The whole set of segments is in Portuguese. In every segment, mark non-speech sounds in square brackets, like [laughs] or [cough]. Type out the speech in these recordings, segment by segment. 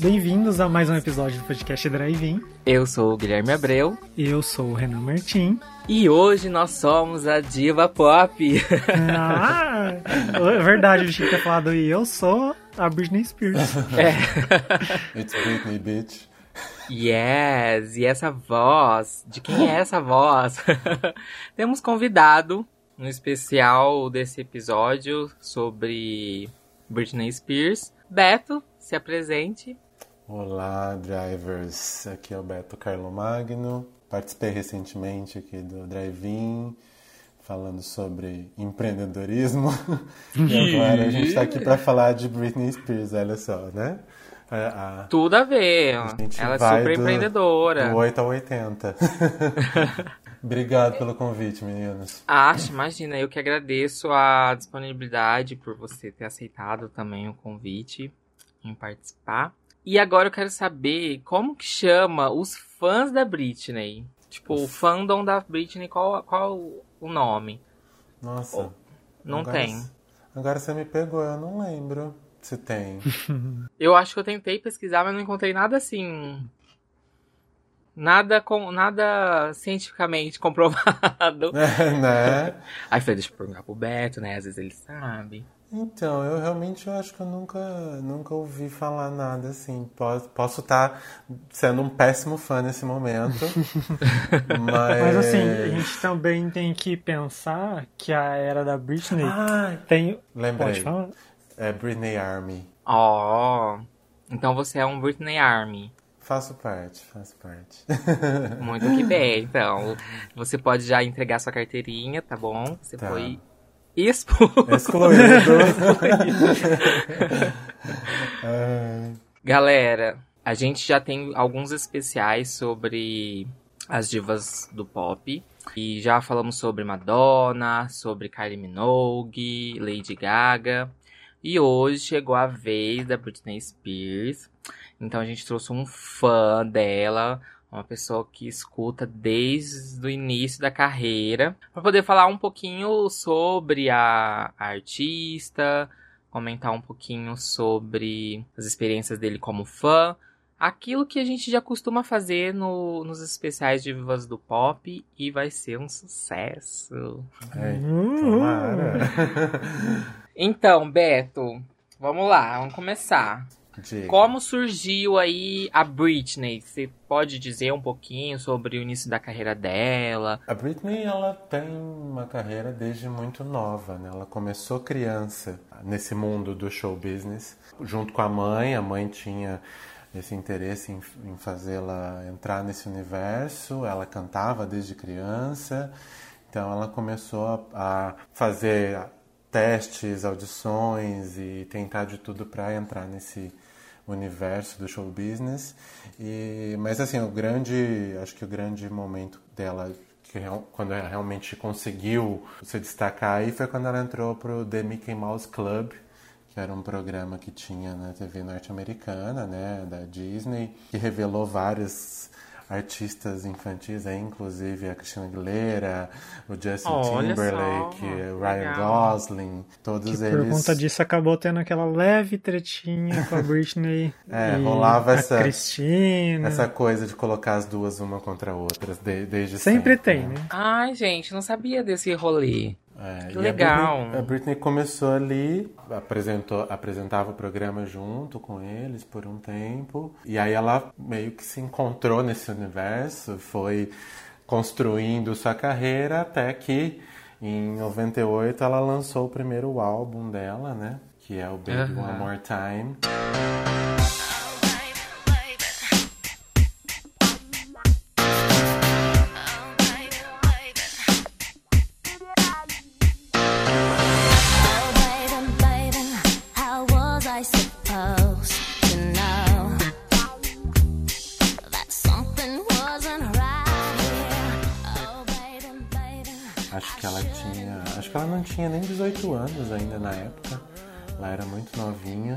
Bem-vindos a mais um episódio do podcast Drive-In. Eu sou o Guilherme Abreu Eu sou o Renan Martim. e hoje nós somos a Diva Pop. Ah, é verdade, eu tinha que ter falado e eu sou a Britney Spears. [laughs] It's Britney, bitch. yes! E essa voz? De quem é essa voz? [laughs] Temos convidado no especial desse episódio sobre Britney Spears. Beto, se apresente. Olá, drivers. Aqui é o Beto Carlo Magno. Participei recentemente aqui do Drive-In, falando sobre empreendedorismo. [laughs] e agora a gente está aqui para falar de Britney Spears, olha só, né? A, a, Tudo a ver. a Ela é super do- empreendedora. Do 8 ao 80. [laughs] Obrigado pelo convite, meninos. Acho, imagina, eu que agradeço a disponibilidade por você ter aceitado também o convite em participar. E agora eu quero saber como que chama os fãs da Britney. Tipo, o fandom da Britney, qual, qual o nome? Nossa. Não agora- tem. Agora você me pegou, eu não lembro se tem. [laughs] Eu acho que eu tentei pesquisar, mas não encontrei nada assim. Nada com nada cientificamente [laughs] comprovado. [laughs] né? Aí falei, deixa eu perguntar pro Beto, né? Às vezes ele sabe. Então, eu realmente eu acho que eu nunca, nunca ouvi falar nada assim. Posso, posso estar sendo um péssimo fã nesse momento. [laughs] mas... Mas assim, a gente também tem que pensar que a era da Britney Ah, tem. lembrei. Pode falar? É Britney Army. Ó, então você é um Britney Army. Faço parte, faço parte. Muito que bem, [laughs] então. Você pode já entregar sua carteirinha, tá bom? Você Tá. foi Excluído. [laughs] [laughs] Galera, a gente já tem alguns especiais sobre as divas do pop. E já falamos sobre Madonna, sobre Kylie Minogue, Lady Gaga. E hoje chegou a vez da Britney Spears. Então a gente trouxe um fã dela, uma pessoa que escuta desde o início da carreira, para poder falar um pouquinho sobre a, a artista, comentar um pouquinho sobre as experiências dele como fã, aquilo que a gente já costuma fazer no- nos especiais de Vivas do Pop e vai ser um sucesso. ai, Uhul. tomara. Então, Beto, vamos lá, vamos começar. Diga. Como surgiu aí a Britney? Você pode dizer um pouquinho sobre o início da carreira dela? A Britney, ela tem uma carreira desde muito nova, né? Ela começou criança nesse mundo do show business, junto com a mãe. A mãe tinha esse interesse em, em fazê-la entrar nesse universo. Ela cantava desde criança, então ela começou a, a fazer testes, audições e tentar de tudo para entrar nesse universo do show business. E, mas assim, o grande, acho que o grande momento dela que quando ela realmente conseguiu se destacar aí foi quando ela entrou pro The Mickey Mouse Club, que era um programa que tinha na TV norte-americana, né, da Disney, que revelou vários artistas infantis, aí, inclusive a Christina Aguilera, o Justin Olha Timberlake, só, o Ryan legal. Gosling, todos Que eles. por conta disso acabou tendo aquela leve tretinha com a [laughs] Britney. É, e rolava a essa- Cristina. Essa coisa de colocar as duas uma contra a outra, de- desde Sempre sempre. tem, né? Ai, gente, não sabia desse rolê. É, Que e a legal. Britney, a Britney começou ali, apresentou, apresentava o programa junto com eles por um tempo. E aí ela meio que se encontrou nesse universo, foi construindo sua carreira até que em 98 ela lançou o primeiro álbum dela, né? Que é o Baby. One More Time. Não tinha nem 18 anos ainda na época. Ela era muito novinha.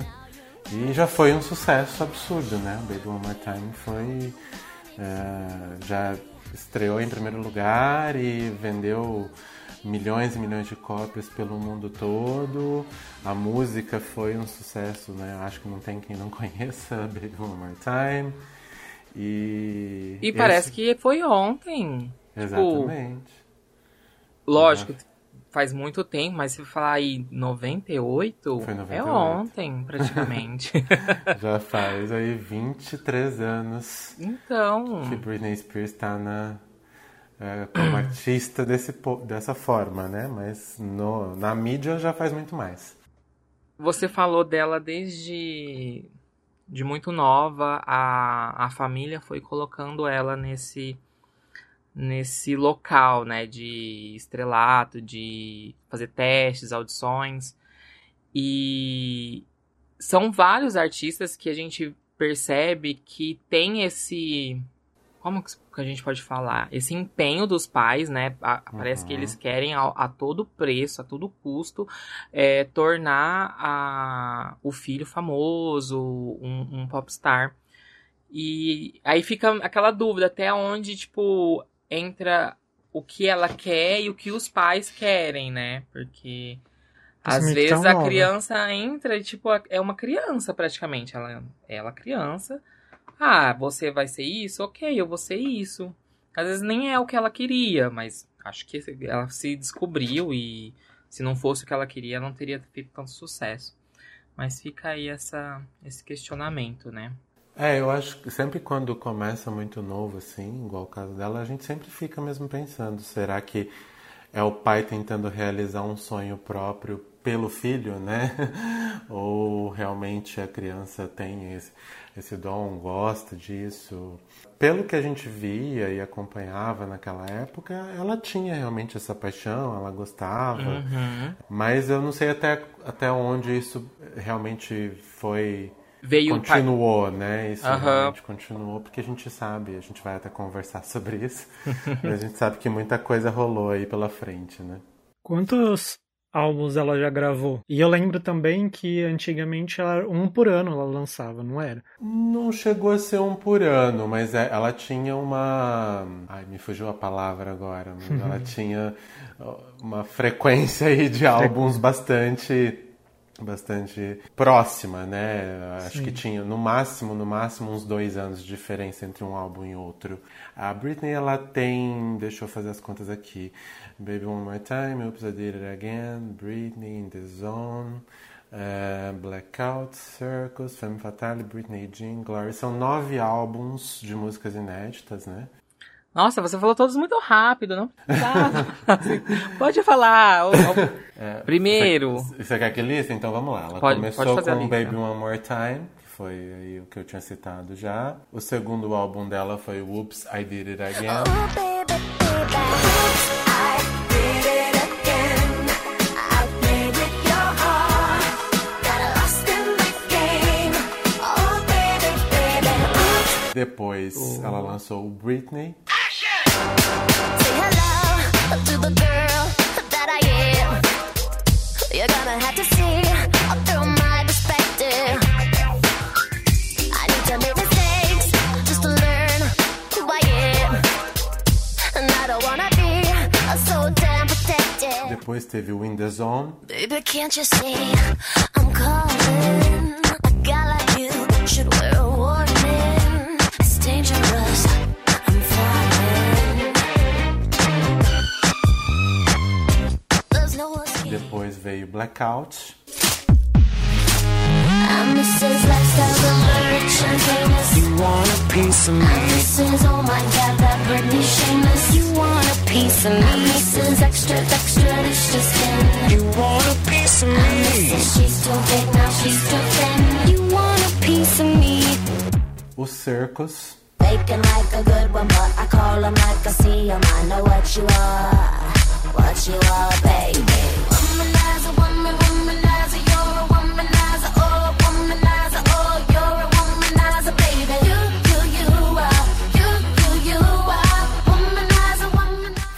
E já foi um sucesso absurdo, né? Baby One More Time foi. é, já estreou em primeiro lugar e vendeu milhões e milhões de cópias pelo mundo todo. A música foi um sucesso, né? Acho que não tem quem não [laughs] conheça Baby One More Time. E, E parece esse- que foi ontem. Exatamente. Lógico, faz muito tempo, mas se falar aí 98, Foi é 98. ontem, praticamente. [laughs] Já [laughs] faz aí 23 anos então, que Britney Spears está na é, como [clears throat] artista desse, dessa forma, né? Mas no, na mídia já faz muito mais. você falou dela desde de muito nova, a, a família foi colocando ela nesse nesse local, né, de estrelato, de fazer testes, audições. E são vários artistas que a gente percebe que tem esse como que a gente pode falar? Esse empenho dos pais, né? Parece que Uhum. eles querem a, a todo preço, a todo custo, é, tornar a, o filho famoso, um, um popstar. E aí fica aquela dúvida até onde, tipo, entra o que ela quer e o que os pais querem, né? Porque às vezes a nova. criança entra e, tipo, é uma criança praticamente. Ela, ela é criança. Ah, você vai ser isso? Ok, eu vou ser isso. Às vezes nem é o que ela queria, mas acho que ela se descobriu e se não fosse o que ela queria, não teria feito tanto sucesso. Mas fica aí essa, esse questionamento, né? É, eu acho que sempre quando começa muito novo, assim, igual o caso dela, a gente sempre fica mesmo pensando, será que é o pai tentando realizar um sonho próprio pelo filho, né? [laughs] Ou realmente a criança tem esse, esse dom, gosta disso? Pelo que a gente via e acompanhava naquela época, ela tinha realmente essa paixão, ela gostava. Uhum. Mas eu não sei até, até onde isso realmente foi Veio continuou, né? Isso realmente continuou, porque a gente sabe, a gente vai até conversar [laughs] sobre isso, mas a gente sabe que muita coisa rolou aí pela frente, né? Quantos álbuns ela já gravou? E eu lembro também que antigamente ela, um por ano ela lançava, não era? Não chegou a ser um por ano, mas é- ela tinha uma. Ai, me fugiu a palavra agora, mas ela [laughs] tinha uma frequência aí de álbuns bastante. Bastante próxima, né? Acho Sim. que tinha no máximo, no máximo uns dois anos de diferença entre um álbum e outro. A Britney, ela tem, deixa eu fazer as contas aqui. Baby One More Time, Oops, I Did It Again, Britney, In The Zone, eh, Blackout, Circus, Femme Fatale, Britney Jean, Glory. São nove álbuns de músicas inéditas, né? Nossa, você falou todos muito rápido, não? Tá. Assim, [laughs] pode falar. o- Primeiro. Você, você quer que lista? Então vamos lá. Ela Pode- começou pode com. Baby One More Time, que foi aí o que eu tinha citado já. O segundo álbum dela foi Whoops, I Did It Again. Oh, baby, baby. Oh, baby, baby. Depois Oh. ela lançou o Britney. Say hello to the girl that I am. You're gonna have to see through my perspective. I need to make mistakes just to learn who I am. And I don't wanna be so damn protected. Depois teve o In The Zone. Baby, can't you see I'm calling? A guy like you should wear a warning. Of me? O Circus. Faking like a good one, but I call them like I see 'em. I know what you are, what you are, baby.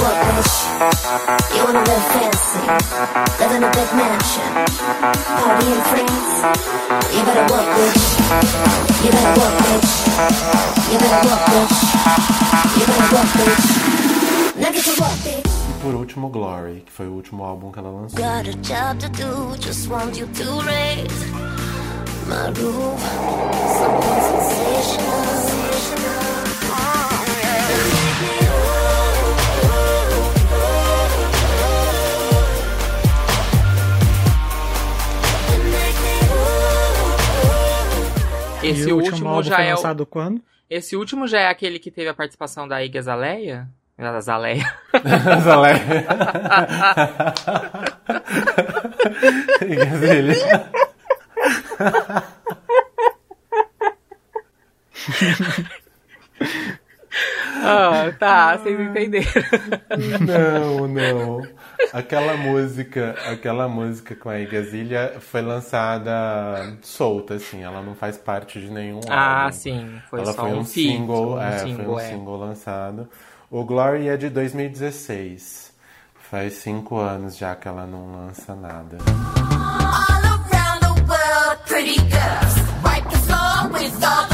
work, bitch. e por último Glory, que foi o último álbum que ela lançou. Got a job to do, just want you to raise my roof. Something sensational. Esse e o último, último já foi é o... lançado quando? Esse último já é aquele que teve a participação da Iggy Azalea? Azalea. [laughs] Zalé. Igazilha. Ah, tá, vocês entenderam. Não, não. Aquela música, aquela música com a Igazilha foi lançada solta, assim. Ela não faz parte de nenhum Ah, álbum. sim, foi Ela só foi um, um single, um é, single, foi um é. single lançado. O Glory é de 2016. Faz cinco anos já que ela não lança nada. All around the world, pretty girls. Wipe the floor with all the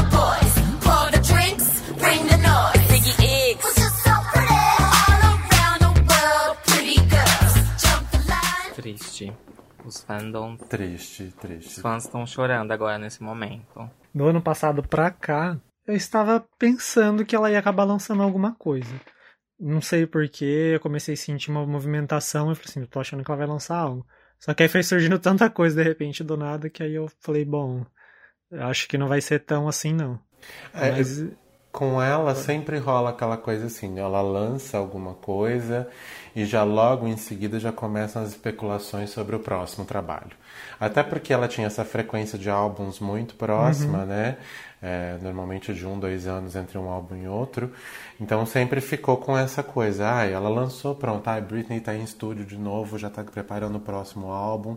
Os fandoms, Triste, os triste. fãs estão chorando agora nesse momento. Do ano passado pra cá, eu estava pensando que ela ia acabar lançando alguma coisa. Não sei porquê, eu comecei a sentir uma movimentação e falei assim, eu tô achando que ela vai lançar algo. Só que aí foi surgindo [laughs] tanta coisa de repente do nada que aí eu falei, bom, eu acho que não vai ser tão assim não. É, Mas Com ela sempre rola aquela coisa assim, ela lança alguma coisa e já logo em seguida já começam as especulações sobre o próximo trabalho. Até porque ela tinha essa frequência de álbuns muito próxima, né? É, normalmente de um, dois anos entre um álbum e outro. Então sempre ficou com essa coisa. Ah, ela lançou, pronto, ah, Britney tá em estúdio de novo, já tá preparando o próximo álbum.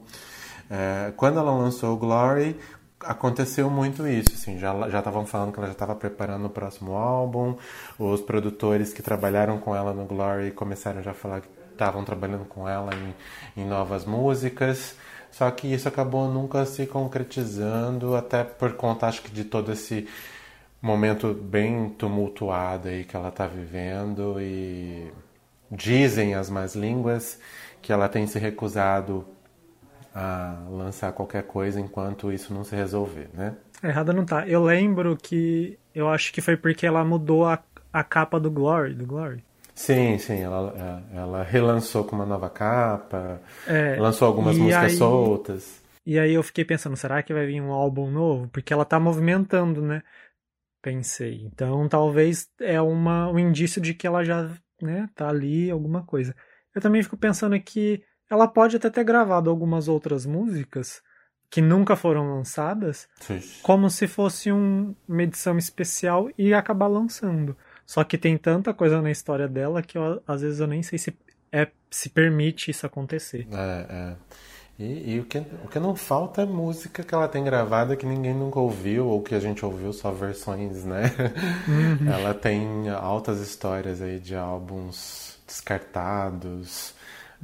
É, quando ela lançou o Glory, aconteceu muito isso, assim, já já estavam falando que ela já estava preparando o próximo álbum, os produtores que trabalharam com ela no Glory começaram já a falar que estavam trabalhando com ela em, em novas músicas, só que isso acabou nunca se concretizando, até por conta, acho que, de todo esse momento bem tumultuado aí que ela está vivendo e dizem as más línguas que ela tem se recusado a lançar qualquer coisa enquanto isso não se resolver, né? errada não tá. Eu lembro que eu acho que foi porque ela mudou a, a capa do Glory, do Glory. Sim, sim, ela, é, ela relançou com uma nova capa, É, lançou algumas músicas aí- soltas. E aí eu fiquei pensando, será que vai vir um álbum novo? Porque ela tá movimentando, né? Pensei. Então talvez é uma, um indício de que ela já, né, tá ali, alguma coisa. Eu também fico pensando que ela pode até ter gravado algumas outras músicas que nunca foram lançadas, Ixi. como se fosse um- uma edição especial e acabar lançando. Só que tem tanta coisa na história dela que eu, às vezes eu nem sei se é se permite isso acontecer. É, é. E, e o, que, o que não falta é música que ela tem gravada que ninguém nunca ouviu, ou que a gente ouviu só versões, né? Ela tem altas histórias aí de álbuns descartados.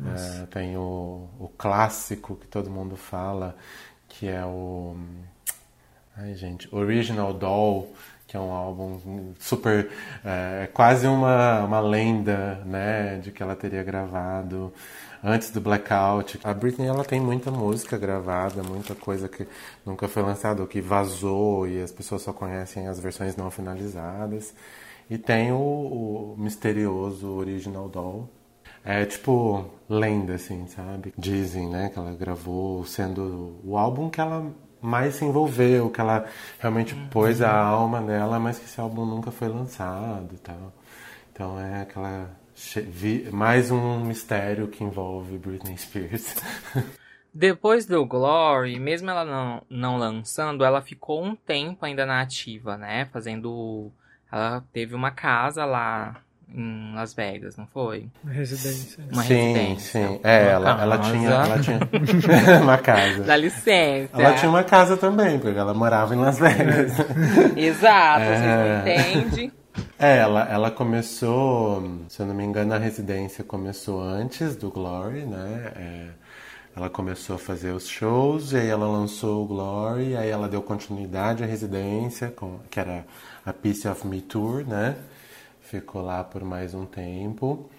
É, tem o, o clássico que todo mundo fala, que é o. Ai, gente, Original Doll, que é um álbum super. É, quase uma, uma lenda, né, de que ela teria gravado antes do Blackout. A Britney, ela tem muita música gravada, muita coisa que nunca foi lançada, ou que vazou e as pessoas só conhecem as versões não finalizadas. E tem o, o misterioso Original Doll. É tipo lenda, assim, sabe? Dizem, né, que ela gravou sendo o álbum que ela mais se envolveu, que ela realmente pôs a alma dela, mas que esse álbum nunca foi lançado e tal. Então é aquela. Mais um mistério que envolve Britney Spears. [laughs] Depois do Glory, mesmo ela não, não lançando, ela ficou um tempo ainda na ativa, né? Fazendo. Ela teve uma casa lá em Las Vegas, não foi? Residência. Uma sim, residência. sim. É, Uma ela, ela tinha, ela tinha [laughs] [laughs] uma casa. Dá licença. Ela tinha uma casa também, porque ela morava em Las Vegas. Exato, É. vocês não entendem. É, ela, ela começou, se eu não me engano, a residência começou antes do Glory, né? É, ela começou a fazer os shows, e aí ela lançou o Glory, aí ela deu continuidade à residência, com, que era a Piece of Me Tour, né? Ficou lá por mais um tempo.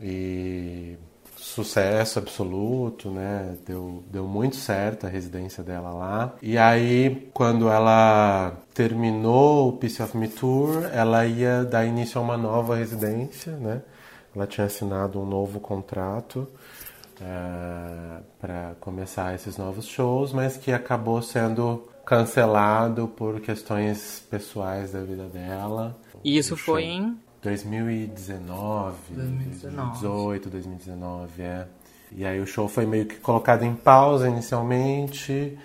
E sucesso absoluto, né? Deu, deu muito certo a residência dela lá. E aí, quando ela terminou o Piece of Me Tour, ela ia dar início a uma nova residência, né? Ela tinha assinado um novo contrato para começar esses novos shows, mas que acabou sendo cancelado por questões pessoais da vida dela. E isso foi em 2019, 2019. 2018, 2019, é. E aí o show foi meio que colocado em pausa inicialmente,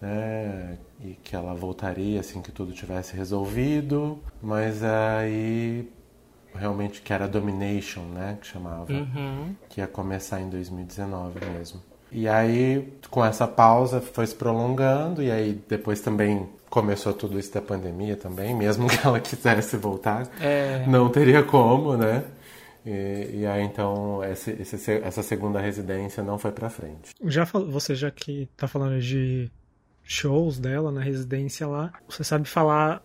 né? E que ela voltaria assim que tudo tivesse resolvido, mas aí realmente que era Domination, né, que chamava, Uhum. que ia começar em 2019 mesmo. E aí, com essa pausa, foi se prolongando, e aí depois também começou tudo isso da pandemia também, mesmo que ela quisesse voltar, É. não teria como, né? E, e aí então esse, esse- essa segunda residência não foi pra frente. Já você já que tá falando de shows dela na residência lá, você sabe falar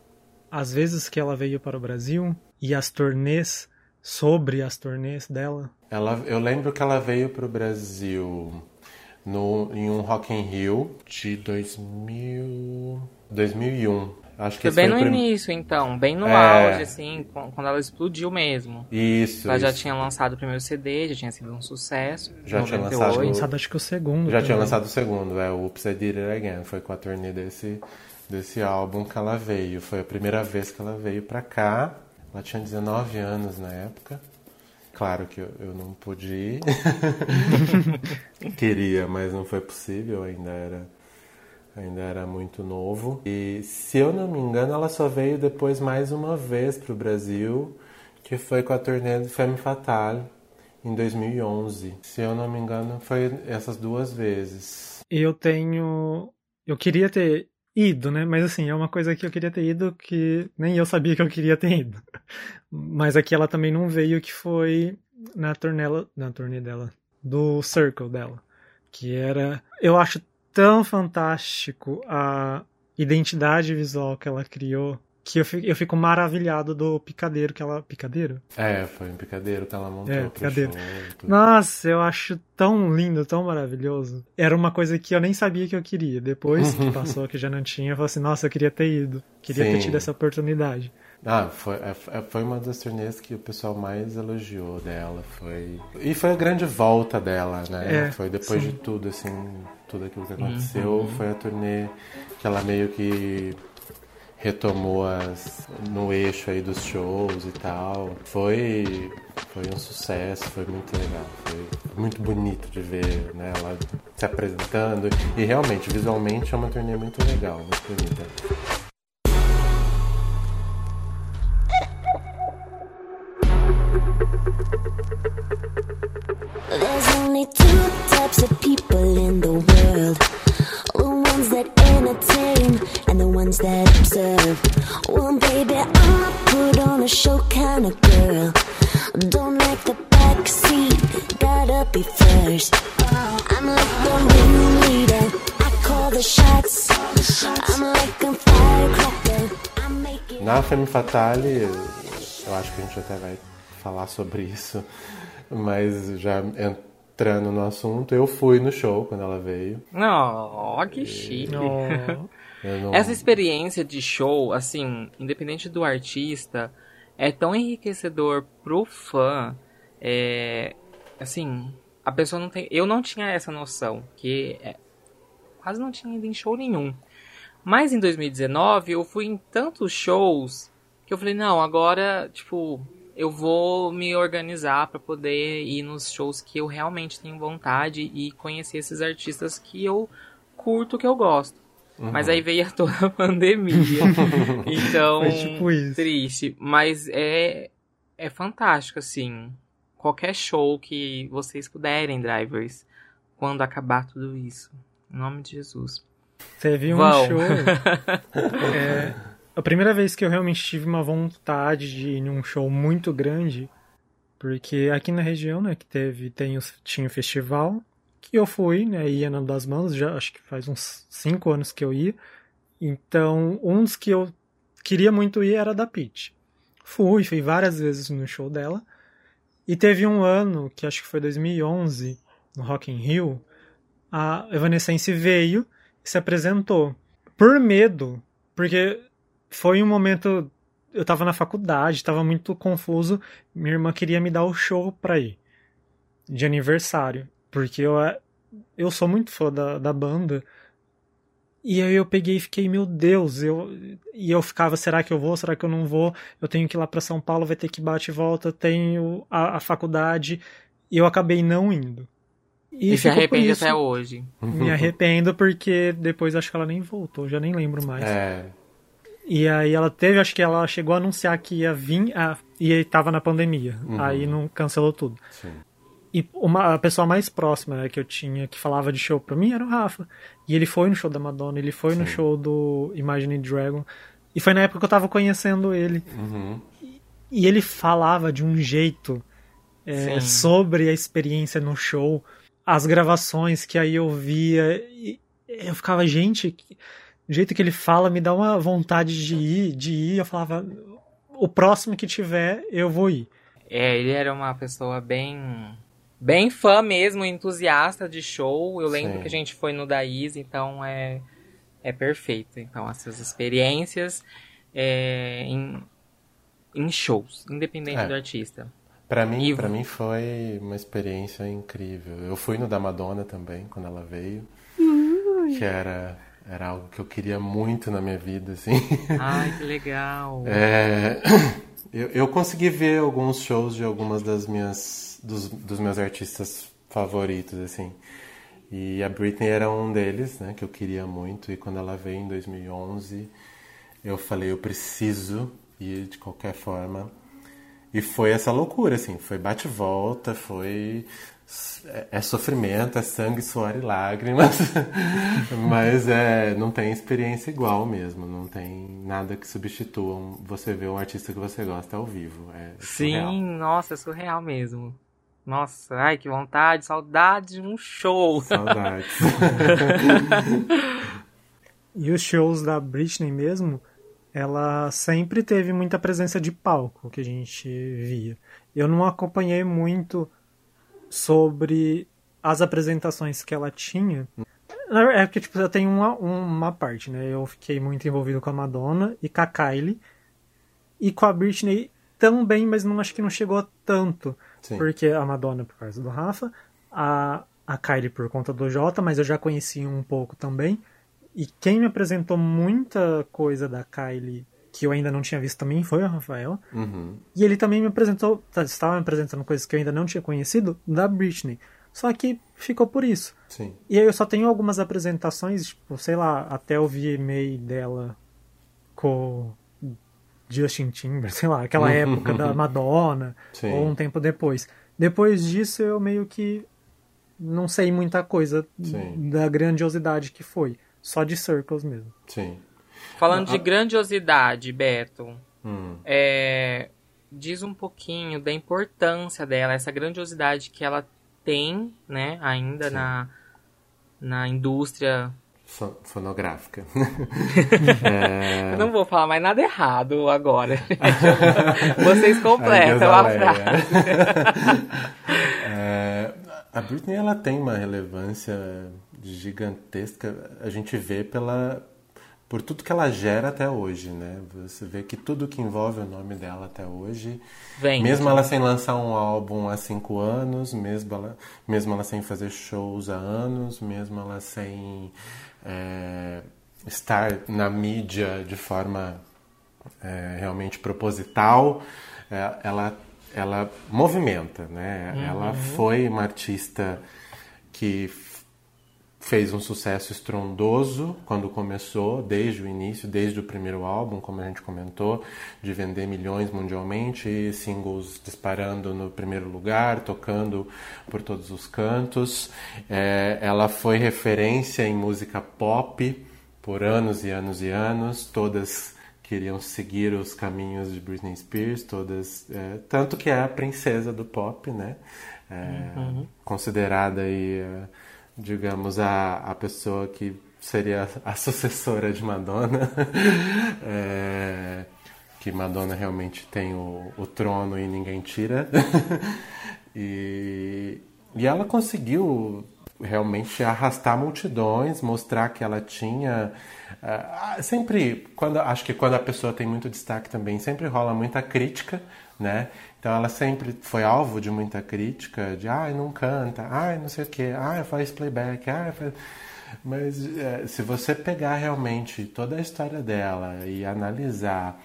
as vezes que ela veio para o Brasil e as turnês sobre as turnês dela? Ela, eu lembro que ela veio pro Brasil no, em um Rock in Rio de 2000, 2001. Acho que Foi bem foi no prim- início, então, bem no É. auge, assim, qu- quando ela explodiu mesmo. Isso. Ela já isso. tinha lançado o primeiro CD, já tinha sido um sucesso. Já tinha 98. lançado o- Lançado acho que o segundo. Já tinha também. lançado o segundo, é o Oops, I Did It Again. Foi com a turnê desse, desse álbum que ela veio. Foi a primeira vez que ela veio pra cá. Ela tinha 19 anos na época. Claro que eu, eu não pude ir. [laughs] Queria, mas não foi possível. Ainda era, ainda era muito novo. E se eu não me engano, ela só veio depois mais uma vez pro Brasil, que foi com a turnê do Femme Fatale em 2011. Se eu não me engano, foi essas duas vezes. Eu tenho. Eu queria ter ido, né? Mas assim, é uma coisa que eu queria ter ido que nem eu sabia que eu queria ter ido. [laughs] Mas aqui ela também não veio, que foi na turnê, na turnê dela, do Circle dela. Que era. Eu acho tão fantástico a identidade visual que ela criou. Que eu fico, eu fico maravilhado do picadeiro que ela. Picadeiro? É, foi um picadeiro que ela montou É, picadeiro. show. tudo. Nossa, eu acho tão lindo, tão maravilhoso. Era uma coisa que eu nem sabia que eu queria. Depois que [laughs] passou, que já não tinha, eu falei assim, nossa, eu queria ter ido. Queria ter Sim. tido essa oportunidade. Ah, foi, é- é- foi uma das turnês que o pessoal mais elogiou dela. Foi... E foi a grande volta dela, né? É, foi depois sim. de tudo, assim, tudo aquilo que aconteceu. Foi a turnê que ela meio que retomou as, no eixo aí dos shows e tal. Foi, foi um sucesso, foi muito legal. Foi muito bonito de ver né, ela se apresentando. E realmente, visualmente, é uma turnê muito legal, muito bonita. Fatale, eu acho que a gente até vai falar sobre isso, mas já entrando no assunto, eu fui no show quando ela veio. Não, que chique. Oh, Eu não- Essa experiência de show, assim, independente do artista, é tão enriquecedor pro fã. É, assim, a pessoa não tem. Eu não tinha essa noção, que é, quase não tinha ido em show nenhum. Mas em 2019 eu fui em tantos shows que eu falei, não, agora, tipo, eu vou me organizar pra poder ir nos shows que eu realmente tenho vontade e conhecer esses artistas que eu curto, que eu gosto. Mas aí veio [laughs] toda a pandemia. [laughs] então, Foi tipo isso. triste. Mas é é fantástico, assim. Qualquer show que vocês puderem, drivers, quando acabar tudo isso. Em nome de Jesus. Teve um Vão. show. [laughs] é, a primeira vez que eu realmente tive uma vontade de ir num show muito grande, porque aqui na região, né, que teve, tem, os- tinha o festival, que eu fui, né, ia na das mãos, já acho que faz uns cinco anos que eu ia. Então, um dos que eu queria muito ir era da Peach. Fui, fui várias vezes no show dela. E teve um ano, que acho que foi 2011, no Rock in Rio, a Evanescence veio e se apresentou. Por medo, porque foi um momento. Eu tava na faculdade, tava muito confuso. Minha irmã queria me dar o show pra ir. De aniversário. Porque eu, eu sou muito fã da, da banda. E aí eu peguei e fiquei, meu Deus, eu, e eu ficava, será que eu vou, será que eu não vou? Eu tenho que ir lá pra São Paulo, vai ter que bate e volta, tenho a, a faculdade, e eu acabei não indo. E, se ficou por arrepende até hoje. Me arrependo porque depois acho que ela nem voltou, já nem lembro mais. É, E aí ela teve, acho que ela chegou a anunciar que ia vir, ah, e aí tava na pandemia. Aí não cancelou tudo. sim. E uma, a pessoa mais próxima né, que eu tinha que falava de show pra mim era o Rafa. E ele foi no show da Madonna, ele foi no Sim. show do Imagine Dragon. E foi na época que eu tava conhecendo ele. Uhum. E ele falava de um jeito é, sobre a experiência no show, as gravações que aí eu via. E eu ficava, gente, que- o jeito que ele fala me dá uma vontade de ir, de ir. Eu falava, o próximo que tiver, eu vou ir. É, ele era uma pessoa bem. Bem fã mesmo, entusiasta de show. Eu lembro Sim. que a gente foi no da Easy, então é, é perfeito. Então, essas experiências é, em, em shows, independente É. do artista. Pra mim, E- pra mim foi uma experiência incrível. Eu fui no da Madonna também, quando ela veio. Que era, era algo que eu queria muito na minha vida, assim. Ai, que legal. [laughs] É, eu, eu consegui ver alguns shows de algumas das minhas dos, dos meus artistas favoritos assim e a Britney era um deles né que eu queria muito e quando ela veio em 2011 eu falei eu preciso ir de qualquer forma e foi essa loucura assim foi bate e volta foi é, é sofrimento é sangue suor e lágrimas [laughs] mas é não tem experiência igual mesmo não tem nada que substitua um- você ver um artista que você gosta ao vivo é surreal. Sim, nossa, é surreal mesmo. Nossa, ai, que vontade, saudade de um show. saudades [laughs] E os shows da Britney mesmo, ela sempre teve muita presença de palco que a gente via. Eu não acompanhei muito sobre as apresentações que ela tinha. É porque, tipo, eu tenho uma, uma parte, né? Eu fiquei muito envolvido com a Madonna e com a Kylie. E com a Britney também, mas não acho que não chegou tanto. Sim. Porque a Madonna por causa do Rafa, a, a Kylie por conta do Jota, mas eu já conheci um pouco também. E quem me apresentou muita coisa da Kylie que eu ainda não tinha visto também foi o Rafael. Uhum. E ele também me apresentou, tá, estava me apresentando coisas que eu ainda não tinha conhecido da Britney. Só que ficou por isso. sim E aí eu só tenho algumas apresentações, tipo, sei lá, até o VMA dela com Justin Timber, sei lá, aquela [laughs] época da Madonna, Sim. ou um tempo depois. Depois disso eu meio que não sei muita coisa Sim. da grandiosidade que foi. Só de Circles mesmo. sim Falando Ah, de grandiosidade, Beto, Hum. é, diz um pouquinho da importância dela, essa grandiosidade que ela tem, né, ainda Sim. na, na indústria. Fo- fonográfica [laughs] [laughs] Eu não vou falar mais nada errado agora. [laughs] Vocês Ai, completam a frase. É, a Britney ela tem uma relevância gigantesca. A gente vê pela por tudo que ela gera até hoje, né? Você vê que tudo que envolve o nome dela até hoje, Vem. mesmo ela sem lançar um álbum há cinco anos, mesmo ela, mesmo ela sem fazer shows há anos, mesmo ela sem é, estar na mídia de forma é, realmente proposital, é, ela, ela movimenta, né? Ela foi uma artista que fez um sucesso estrondoso quando começou, desde o início, desde o primeiro álbum, como a gente comentou, de vender milhões mundialmente, singles disparando no primeiro lugar, tocando por todos os cantos. É, ela foi referência em música pop por anos e anos e anos, todas queriam seguir os caminhos de Britney Spears, todas, é, tanto que é a princesa do pop, né? É, uhum. Considerada aí é, digamos, a, a pessoa que seria a sucessora de Madonna. [laughs] é, que Madonna realmente tem o, o trono e ninguém tira. [laughs] e, e ela conseguiu realmente arrastar multidões, mostrar que ela tinha uh, sempre quando acho que quando a pessoa tem muito destaque também sempre rola muita crítica, né? Então ela sempre foi alvo de muita crítica, de ai, não canta, ai, não sei o que, ai, faz playback, ai, faz... Mas é, se você pegar realmente toda a história dela e analisar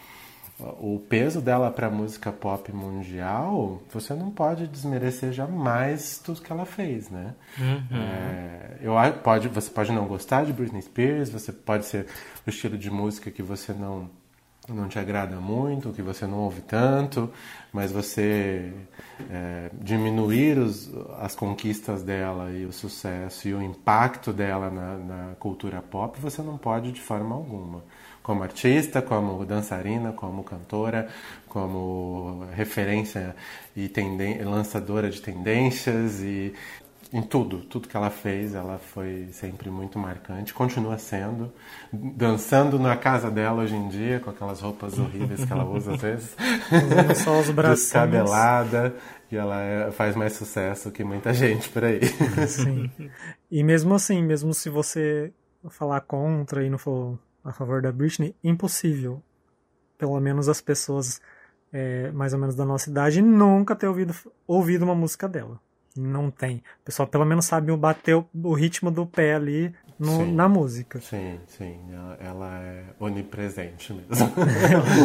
o peso dela para a música pop mundial, você não pode desmerecer jamais tudo que ela fez, né? Uhum. É, eu, pode, você pode não gostar de Britney Spears, você pode ser o estilo de música que você não não te agrada muito, que você não ouve tanto, mas você é, diminuir os, as conquistas dela e o sucesso e o impacto dela na, na, cultura pop, você não pode de forma alguma. Como artista, como dançarina, como cantora, como referência e lançadora de tendências e em tudo, tudo que ela fez, ela foi sempre muito marcante, continua sendo, dançando na casa dela hoje em dia, com aquelas roupas horríveis que ela usa às vezes, usando só os [laughs] braços descabelada, e ela é, faz mais sucesso que muita gente por aí. [laughs] Sim. E mesmo assim, mesmo se você falar contra e não for a favor da Britney, impossível. Pelo menos as pessoas é, mais ou menos da nossa idade nunca ter ouvido, ouvido uma música dela. Não tem. O pessoal pelo menos sabe bater o, o ritmo do pé ali no, na música. Sim, sim. Ela, ela é onipresente mesmo.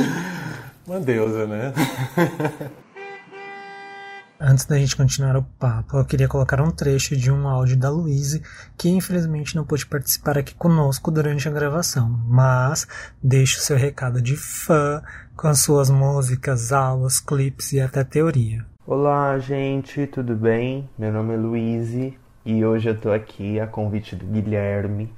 [laughs] Uma deusa, né? [laughs] Antes da gente continuar o papo, eu queria colocar um trecho de um áudio da Louise, que infelizmente não pôde participar aqui conosco durante a gravação, mas deixa o seu recado de fã com as suas músicas, aulas, clipes e até teoria. Olá, gente, tudo bem? Meu nome é Luíse e hoje eu tô aqui a convite do Guilherme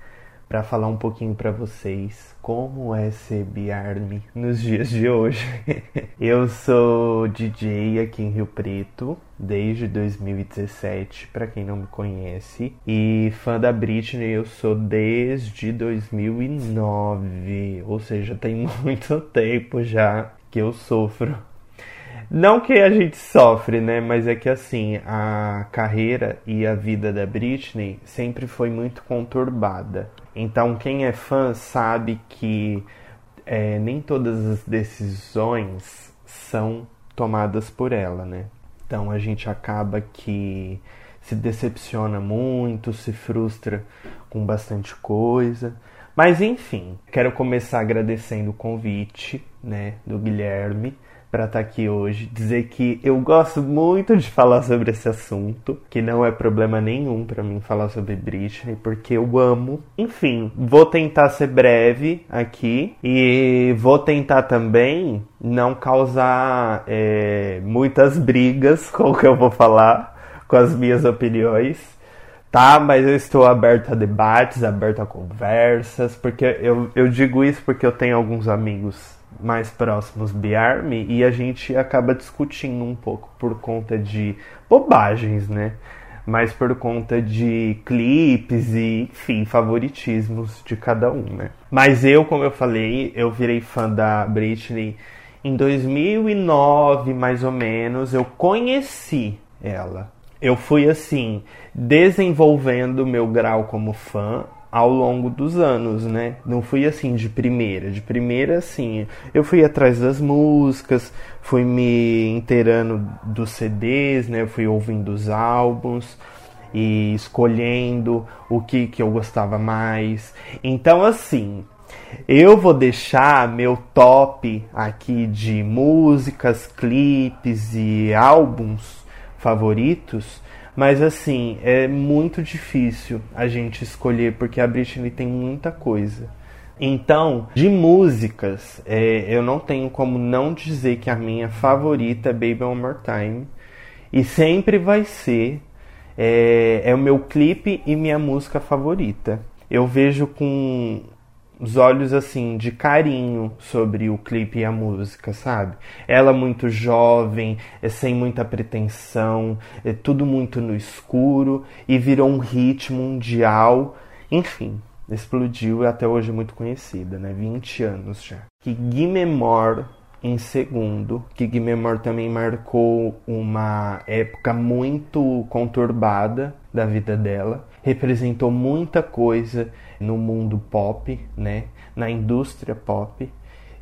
para falar um pouquinho para vocês como é ser Biarme nos dias de hoje. [laughs] eu sou DJ aqui em Rio Preto desde 2017, para quem não me conhece, e fã da Britney eu sou desde 2009, ou seja, tem [laughs] muito tempo já que eu sofro não que a gente sofre, né? Mas é que assim, a carreira e a vida da Britney sempre foi muito conturbada. Então, quem é fã sabe que é, nem todas as decisões são tomadas por ela, né? Então, a gente acaba que se decepciona muito, se frustra com bastante coisa. Mas enfim, quero começar agradecendo o convite, né, do Guilherme para estar tá aqui hoje, dizer que eu gosto muito de falar sobre esse assunto, que não é problema nenhum para mim falar sobre Britney, porque eu amo. Enfim, vou tentar ser breve aqui e vou tentar também não causar é, muitas brigas [laughs] com o que eu vou falar, com as minhas opiniões. Tá, mas eu estou aberto a debates, aberto a conversas, porque eu, eu digo isso porque eu tenho alguns amigos mais próximos de Army e a gente acaba discutindo um pouco por conta de bobagens, né? Mas por conta de clipes e, enfim, favoritismos de cada um, né? Mas eu, como eu falei, eu virei fã da Britney em 2009, mais ou menos. Eu conheci ela. Eu fui assim, desenvolvendo meu grau como fã ao longo dos anos, né? Não fui assim de primeira. De primeira, assim, eu fui atrás das músicas, fui me inteirando dos CDs, né? Fui ouvindo os álbuns e escolhendo o que, que eu gostava mais. Então, assim, eu vou deixar meu top aqui de músicas, clipes e álbuns favoritos Mas assim, é muito difícil a gente escolher porque a Britney tem muita coisa. Então, de músicas, é, eu não tenho como não dizer que a minha favorita é Baby One More Time. E sempre vai ser. É, é o meu clipe e minha música favorita. Eu vejo com os olhos assim de carinho sobre o clipe e a música, sabe? Ela muito jovem, é sem muita pretensão, é tudo muito no escuro e virou um hit mundial. Enfim, explodiu e até hoje é muito conhecida, né? 20 anos já. Que Gimme More em segundo, que Gimme More também marcou uma época muito conturbada da vida dela, representou muita coisa no mundo pop, né? Na indústria pop.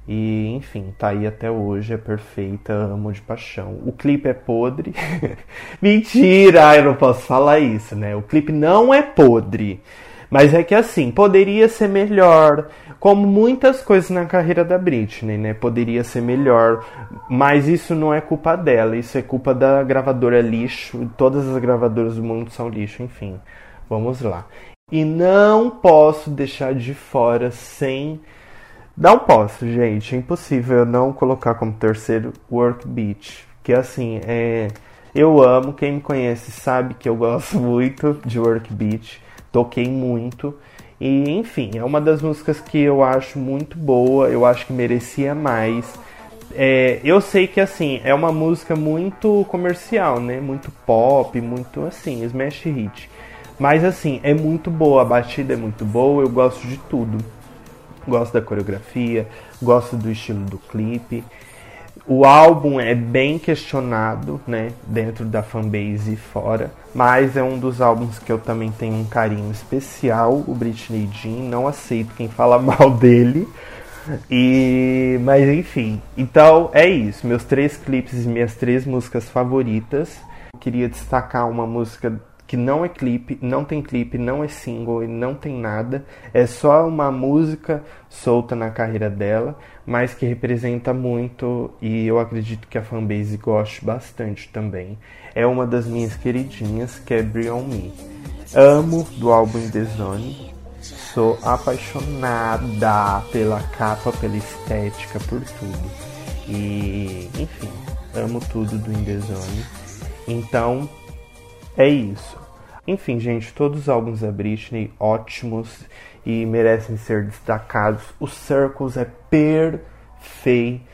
E, enfim, tá aí até hoje, é perfeita, amo de paixão. O clipe é podre. [laughs] Mentira, eu não posso falar isso, né? O clipe não é podre. Mas é que assim, poderia ser melhor, como muitas coisas na carreira da Britney, né? Poderia ser melhor, mas isso não é culpa dela, isso é culpa da gravadora lixo, todas as gravadoras do mundo são lixo, enfim. Vamos lá. E não posso deixar de fora sem. Não posso, gente. É impossível eu não colocar como terceiro Work Beat. Que assim, é. Eu amo, quem me conhece sabe que eu gosto [laughs] muito de Work Beat. Toquei muito. E enfim, é uma das músicas que eu acho muito boa. Eu acho que merecia mais. É, eu sei que assim, é uma música muito comercial, né? Muito pop, muito assim, smash hit. Mas assim, é muito boa, a batida é muito boa, eu gosto de tudo. Gosto da coreografia, gosto do estilo do clipe. O álbum é bem questionado, né, dentro da fanbase e fora, mas é um dos álbuns que eu também tenho um carinho especial, o Britney Jean, não aceito quem fala [laughs] mal dele. E, mas enfim, então é isso, meus três clipes e minhas três músicas favoritas. Eu queria destacar uma música que não é clipe, não tem clipe, não é single e não tem nada. É só uma música solta na carreira dela, mas que representa muito e eu acredito que a fanbase goste bastante também. É uma das minhas queridinhas, que é Bring On Me. Amo do álbum The Zone. Sou apaixonada pela capa, pela estética, por tudo. E, enfim, amo tudo do In The Zone. Então, é isso. Enfim, gente, todos os álbuns da Britney ótimos e merecem ser destacados. O Circles é perfeito.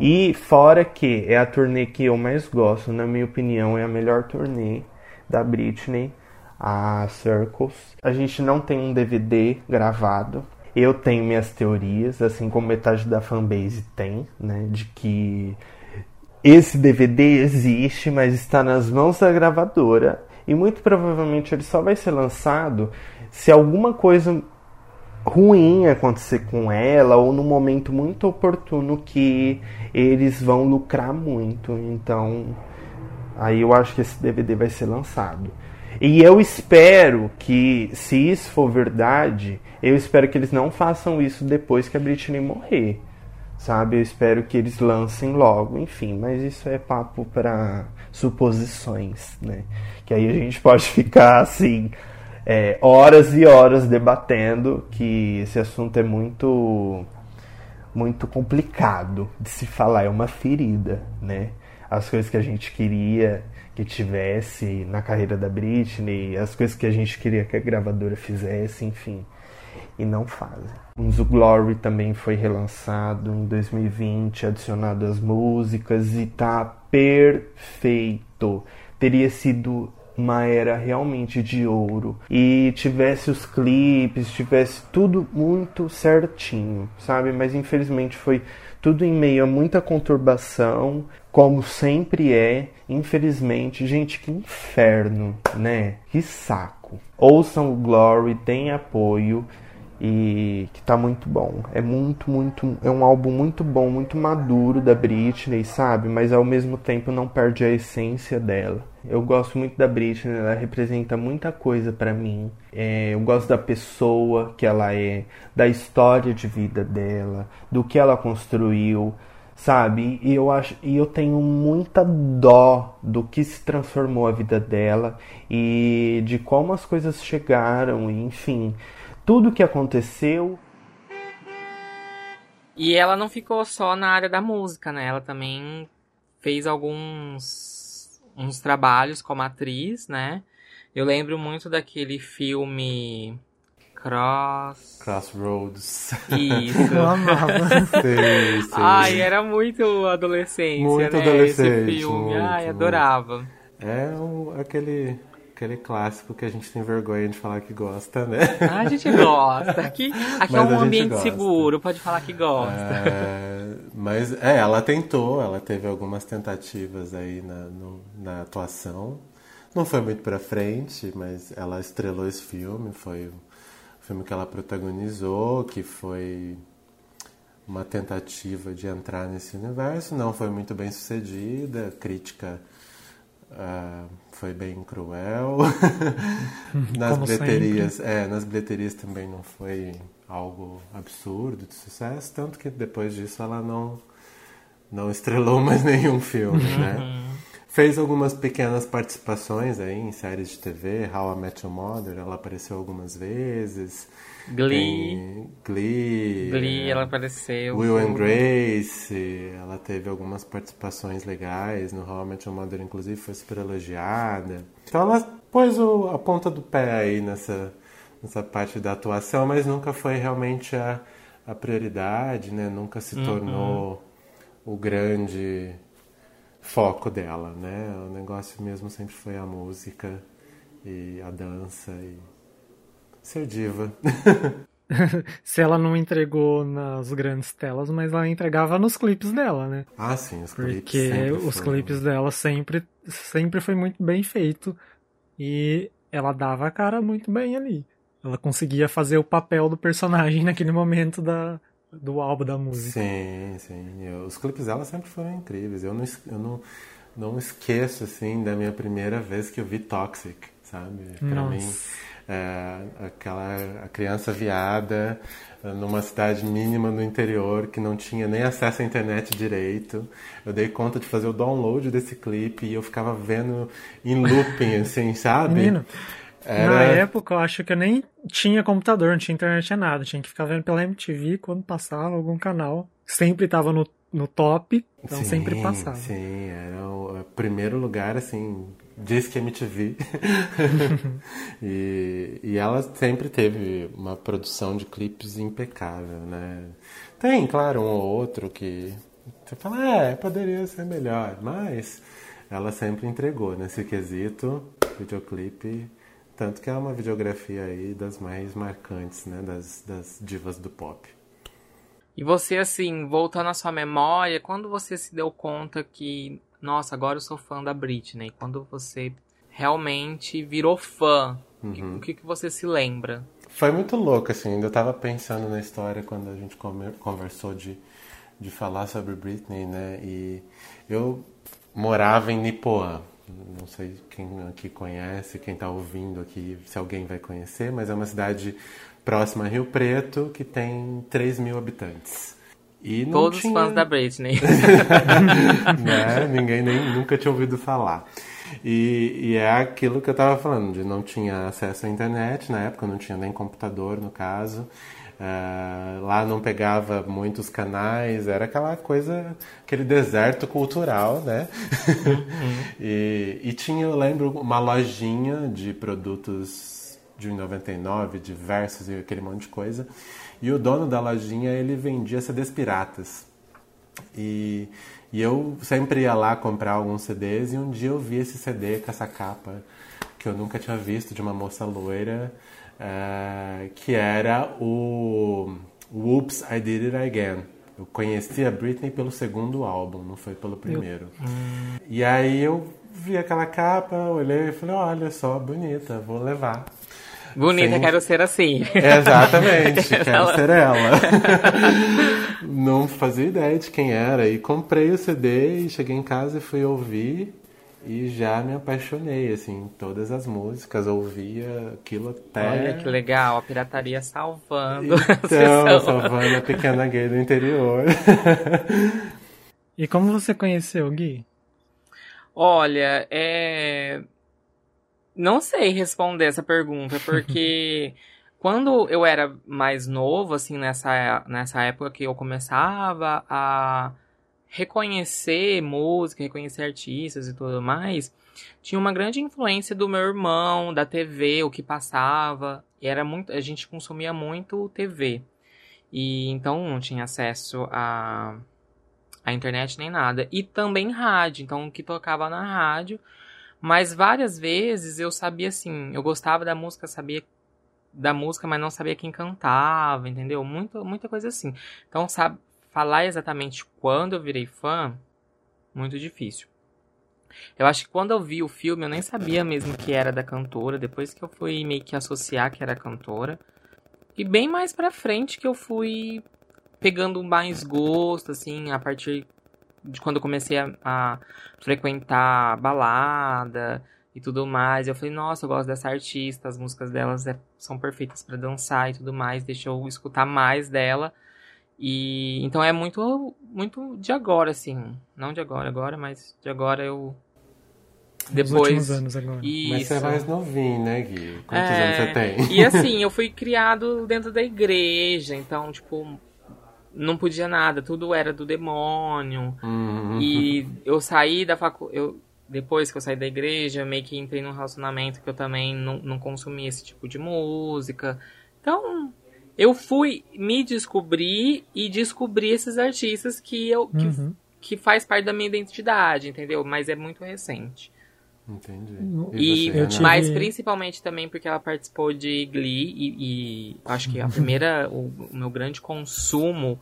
E fora que é a turnê que eu mais gosto, na minha opinião, é a melhor turnê da Britney, a Circles. A gente não tem um DVD gravado. Eu tenho minhas teorias, assim como metade da fanbase tem, né, de que esse DVD existe, mas está nas mãos da gravadora e muito provavelmente ele só vai ser lançado se alguma coisa ruim acontecer com ela ou no momento muito oportuno que eles vão lucrar muito. Então, aí eu acho que esse DVD vai ser lançado. E eu espero que, se isso for verdade, eu espero que eles não façam isso depois que a Britney morrer sabe? Eu espero que eles lancem logo, enfim, mas isso é papo para suposições, né? Que aí a gente pode ficar assim é, horas e horas debatendo que esse assunto é muito muito complicado de se falar, é uma ferida, né? As coisas que a gente queria que tivesse na carreira da Britney, as coisas que a gente queria que a gravadora fizesse, enfim e não fazem. O Glory também foi relançado em 2020, adicionado as músicas e tá perfeito. Teria sido uma era realmente de ouro e tivesse os clipes, tivesse tudo muito certinho, sabe? Mas infelizmente foi tudo em meio a muita conturbação, como sempre é. Infelizmente, gente, que inferno, né? Que saco. Ouçam o Glory, tem apoio e que tá muito bom. É muito, muito, é um álbum muito bom, muito maduro da Britney, sabe? Mas ao mesmo tempo não perde a essência dela. Eu gosto muito da Britney, ela representa muita coisa para mim. É, eu gosto da pessoa que ela é, da história de vida dela, do que ela construiu, sabe? E eu acho e eu tenho muita dó do que se transformou a vida dela e de como as coisas chegaram, enfim, tudo que aconteceu. E ela não ficou só na área da música, né? Ela também fez alguns uns trabalhos como atriz, né? Eu lembro muito daquele filme Cross. Crossroads. Isso. [laughs] Eu amava. sei, sei. Ai, era muito adolescência, Muito né? adolescente, Esse filme. muito, Ai, muito. adorava. É um- aquele, aquele clássico que a gente tem vergonha de falar que gosta, né? Ah, a gente gosta. Aqui, [laughs] aqui é um ambiente gosta. seguro, pode falar que gosta. É, mas é, ela tentou, ela teve algumas tentativas aí na, no- na atuação. Não foi muito pra frente, mas ela estrelou esse filme, foi o filme que ela protagonizou, que foi uma tentativa de entrar nesse universo. Não foi muito bem sucedida, crítica ah, foi bem cruel. [laughs] nas Como bilheterias, é, nas bilheterias também não foi algo absurdo de sucesso, tanto que depois disso ela não não estrelou [laughs] mais nenhum filme, né? Fez algumas pequenas participações aí em séries de TV, How I Met Your Mother, ela apareceu algumas vezes. Glee. Glee. Glee, é, ela apareceu. Will and Grace, ela teve algumas participações legais no How I Met Your Mother, inclusive foi super elogiada. Então ela pôs o- a ponta do pé aí nessa, nessa parte da atuação, mas nunca foi realmente a, a prioridade, né? Nunca se tornou o grande foco dela, né? O negócio mesmo sempre foi a música e a dança e ser diva. [laughs] Se ela não entregou nas grandes telas, mas ela entregava nos clipes dela, né? ah, sim, os clipes Porque os clipes dela sempre, sempre foi muito bem feito. E ela dava a cara muito bem ali. Ela conseguia fazer o papel do personagem [laughs] naquele momento da, do álbum da música. Sim, sim. Eu- os clipes dela sempre foram incríveis. Eu não, eu não, não esqueço, assim, da minha primeira vez que eu vi Toxic, sabe? Pra Nossa. mim, é, aquela a criança viada eh, numa cidade mínima no interior que não tinha nem acesso à internet direito. Eu dei conta de fazer o download desse clipe e eu ficava vendo em looping, [laughs] assim, sabe? Menino, Era- na época eu acho que eu nem tinha computador, não tinha internet, tinha nada. Tinha que ficar vendo pela MTV quando passava algum canal. Sempre tava no, no top, então sempre passava. Sim, era o primeiro lugar, assim, diz que MTV. [laughs] e, e ela sempre teve uma produção de clipes impecável, né? Tem, claro, um ou outro que você fala, é, poderia ser melhor, mas ela sempre entregou nesse quesito, videoclipe, tanto que é uma videografia aí das mais marcantes, né, das, das divas do pop. E você, assim, voltando à sua memória, quando você se deu conta que, nossa, agora eu sou fã da Britney? Quando você realmente virou fã, Uhum. o que, que você se lembra? Foi muito louco, assim. Ainda tava pensando na história quando a gente conversou de, de falar sobre Britney, né? E eu morava em Nipoã. Não sei quem aqui conhece, quem tá ouvindo aqui, se alguém vai conhecer, mas é uma cidade próxima a Rio Preto que tem 3 mil habitantes. E Todos tinha- os fãs da Britney. [laughs] né? [laughs] Ninguém nem nunca tinha ouvido falar. E, e é aquilo que eu tava falando, de não tinha acesso à internet na época, não tinha nem computador no caso. Eh, lá não pegava muitos canais, era aquela coisa, aquele deserto cultural, né? [laughs] e, e tinha, eu lembro, uma lojinha de produtos de 1,99, diversos e aquele monte de coisa. E o dono da lojinha, ele vendia CDs piratas. E, e eu sempre ia lá comprar alguns CDs e um dia eu vi esse CD com essa capa que eu nunca tinha visto de uma moça loira, eh, que era o Whoops, I Did It Again. Eu conheci a Britney pelo segundo álbum, não foi pelo primeiro. E aí eu vi aquela capa, olhei e falei, olha só, bonita, vou levar. Bonita, Sem- quero ser assim. Exatamente, [laughs] quero Ela- ser ela. [laughs] Não fazia ideia de quem era. E comprei o CD e cheguei em casa e fui ouvir. E já me apaixonei, assim, todas as músicas, ouvia aquilo até. Olha que legal, a pirataria salvando a Então, salvando a pequena gay do interior. [laughs] E como você conheceu, Gui? Olha, é. Não sei responder essa pergunta, porque [laughs] quando eu era mais novo, assim, nessa, nessa época que eu começava a reconhecer música, reconhecer artistas e tudo mais, tinha uma grande influência do meu irmão, da TV, o que passava. E era muito, a gente consumia muito TV. E então não tinha acesso a a internet nem nada. E também rádio, então o que tocava na rádio. Mas várias vezes eu sabia assim, eu gostava da música, sabia da música, mas não sabia quem cantava, entendeu? Muita, muita coisa assim. Então, sabe, falar exatamente quando eu virei fã, muito difícil. Eu acho que quando eu vi o filme, eu nem sabia mesmo que era da cantora, depois que eu fui meio que associar que era cantora. E bem mais pra frente que eu fui pegando mais gosto, assim, a partir de quando eu comecei a, a frequentar balada e tudo mais. Eu falei, nossa, eu gosto dessa artista, as músicas delas é, são perfeitas para dançar e tudo mais, deixa eu escutar mais dela. E então é muito muito de agora assim, não de agora agora, mas de agora eu Nos últimos anos agora. Isso. Mas você é mais novinho, né, Gui? Quantos É, anos você tem? E assim, eu fui criado dentro da igreja, então, tipo, não podia nada, tudo era do demônio. Uhum. E eu saí da facu... eu Depois que eu saí da igreja, eu meio que entrei num relacionamento que eu também não, não consumia esse tipo de música. Então, eu fui me descobrir e descobrir esses artistas que eu que, Uhum. que faz parte da minha identidade, entendeu? Mas é muito recente. Entendi. E, você, Renan? tive- mas principalmente também porque ela participou de Glee e, e acho que a primeira, [laughs] o, o meu grande consumo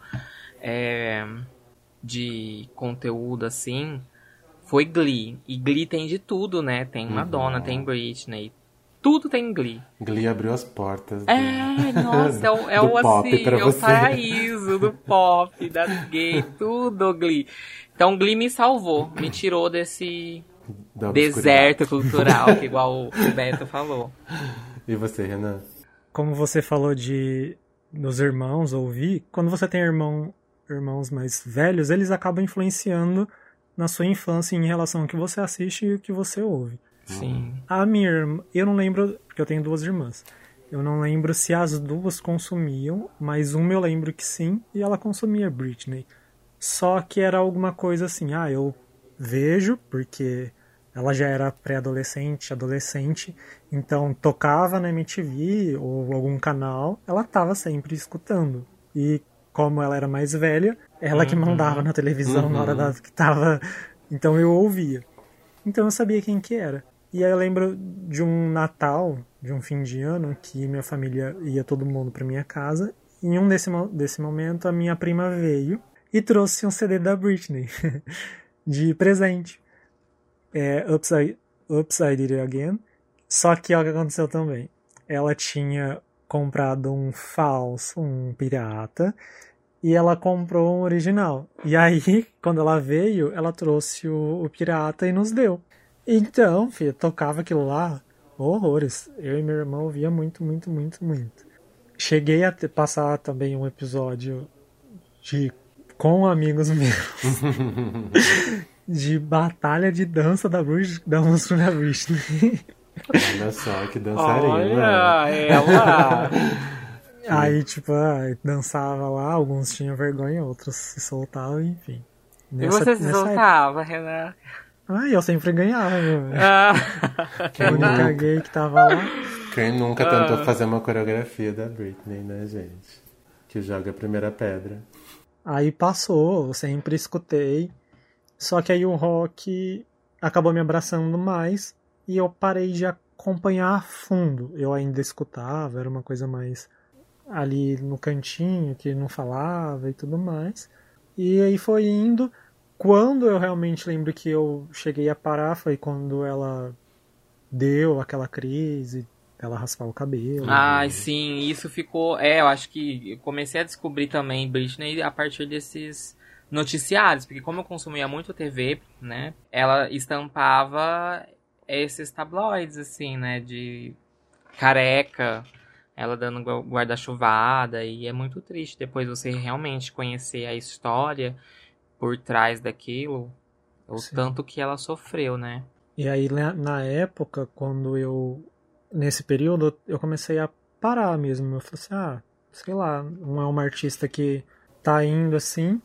é, de conteúdo assim foi Glee. E Glee tem de tudo, né? Tem Madonna, tem Britney, tudo tem Glee. Glee abriu as portas. do- É, nossa, é o, [laughs] é Do o pop assim, é o você. paraíso do pop, das gays, tudo Glee. Então Glee me salvou, me tirou desse. Deserto cultural, que [laughs] igual o Beto falou. E você, Renan? Como você falou de dos irmãos ouvir, quando você tem irmão, irmãos mais velhos, eles acabam influenciando na sua infância em relação ao que você assiste e o que você ouve. Sim. A minha irmã, eu não lembro, porque eu tenho duas irmãs. Eu não lembro se as duas consumiam, mas uma eu lembro que sim, e ela consumia Britney. Só que era alguma coisa assim, ah, eu vejo, porque ela já era pré-adolescente, adolescente, então tocava na MTV ou algum canal, ela tava sempre escutando. E como ela era mais velha, ela que mandava na televisão na hora da, que tava. Então eu ouvia. Então eu sabia quem que era. E aí eu lembro de um Natal, de um fim de ano, que minha família ia todo mundo pra minha casa. E em um desse, desse momento, a minha prima veio e trouxe um CD da Britney [laughs] de presente. É Upside, Upside It Again. Só que o que aconteceu também. Ela tinha comprado um falso, um pirata, e ela comprou um original. E aí, [laughs] quando ela veio, ela trouxe o, o pirata e nos deu. Então, filha, tocava aquilo lá, horrores. Eu e meu irmão ouvia muito, muito, muito, muito. Cheguei a ter- passar também um episódio de com amigos meus [laughs] de batalha de dança da, Brit- da música da Britney. Olha só que dançarina. Olha, ela. [laughs] Aí, tipo, ah, dançava lá, alguns tinham vergonha, outros se soltavam, enfim. E Nessa- você se nessa época- soltava, Renan? Ah, eu sempre ganhava, meu. [laughs] Ah, A única gay que tava lá. Quem nunca Ah. tentou fazer uma coreografia da Britney, né, gente? Que joga a primeira pedra. Aí passou, eu sempre escutei. Só que aí o rock acabou me abraçando mais e eu parei de acompanhar a fundo. Eu ainda escutava, era uma coisa mais ali no cantinho, que não falava e tudo mais. E aí foi indo. Quando eu realmente lembro que eu cheguei a parar foi quando ela deu aquela crise, ela raspar o cabelo. Ai, sim, isso ficou. É, eu acho que eu comecei a descobrir também Britney a partir desses noticiários, porque como eu consumia muito TV, né, ela estampava esses tabloides, assim, né, de careca, ela dando gua- guarda-chuvada, e é muito triste depois você realmente conhecer a história por trás daquilo, o Sim. tanto que ela sofreu, né? E aí, na época, quando eu. Nesse período, eu comecei a parar mesmo. Eu falei assim: ah, sei lá, não é uma artista que tá indo assim.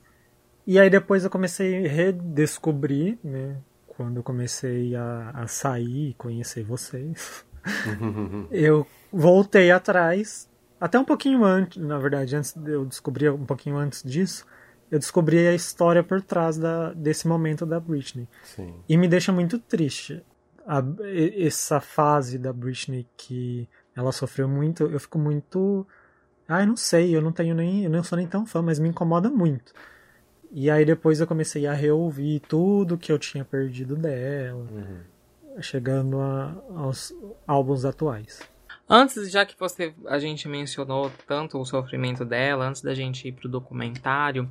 E aí depois eu comecei a redescobrir, né? Quando eu comecei a, a sair e conhecer vocês. [laughs] eu voltei atrás, até um pouquinho antes, na verdade, antes de eu descobrir um pouquinho antes disso, eu descobri a história por trás da, desse momento da Britney. Sim. E me deixa muito triste a- essa fase da Britney que ela sofreu muito. Eu fico muito. Ai, não sei, eu não tenho nem. Eu não sou nem tão fã, mas me incomoda muito. E aí depois eu comecei a reouvir tudo que eu tinha perdido dela, chegando a- aos álbuns atuais. Antes, já que você a gente mencionou tanto o sofrimento dela, antes da gente ir pro documentário,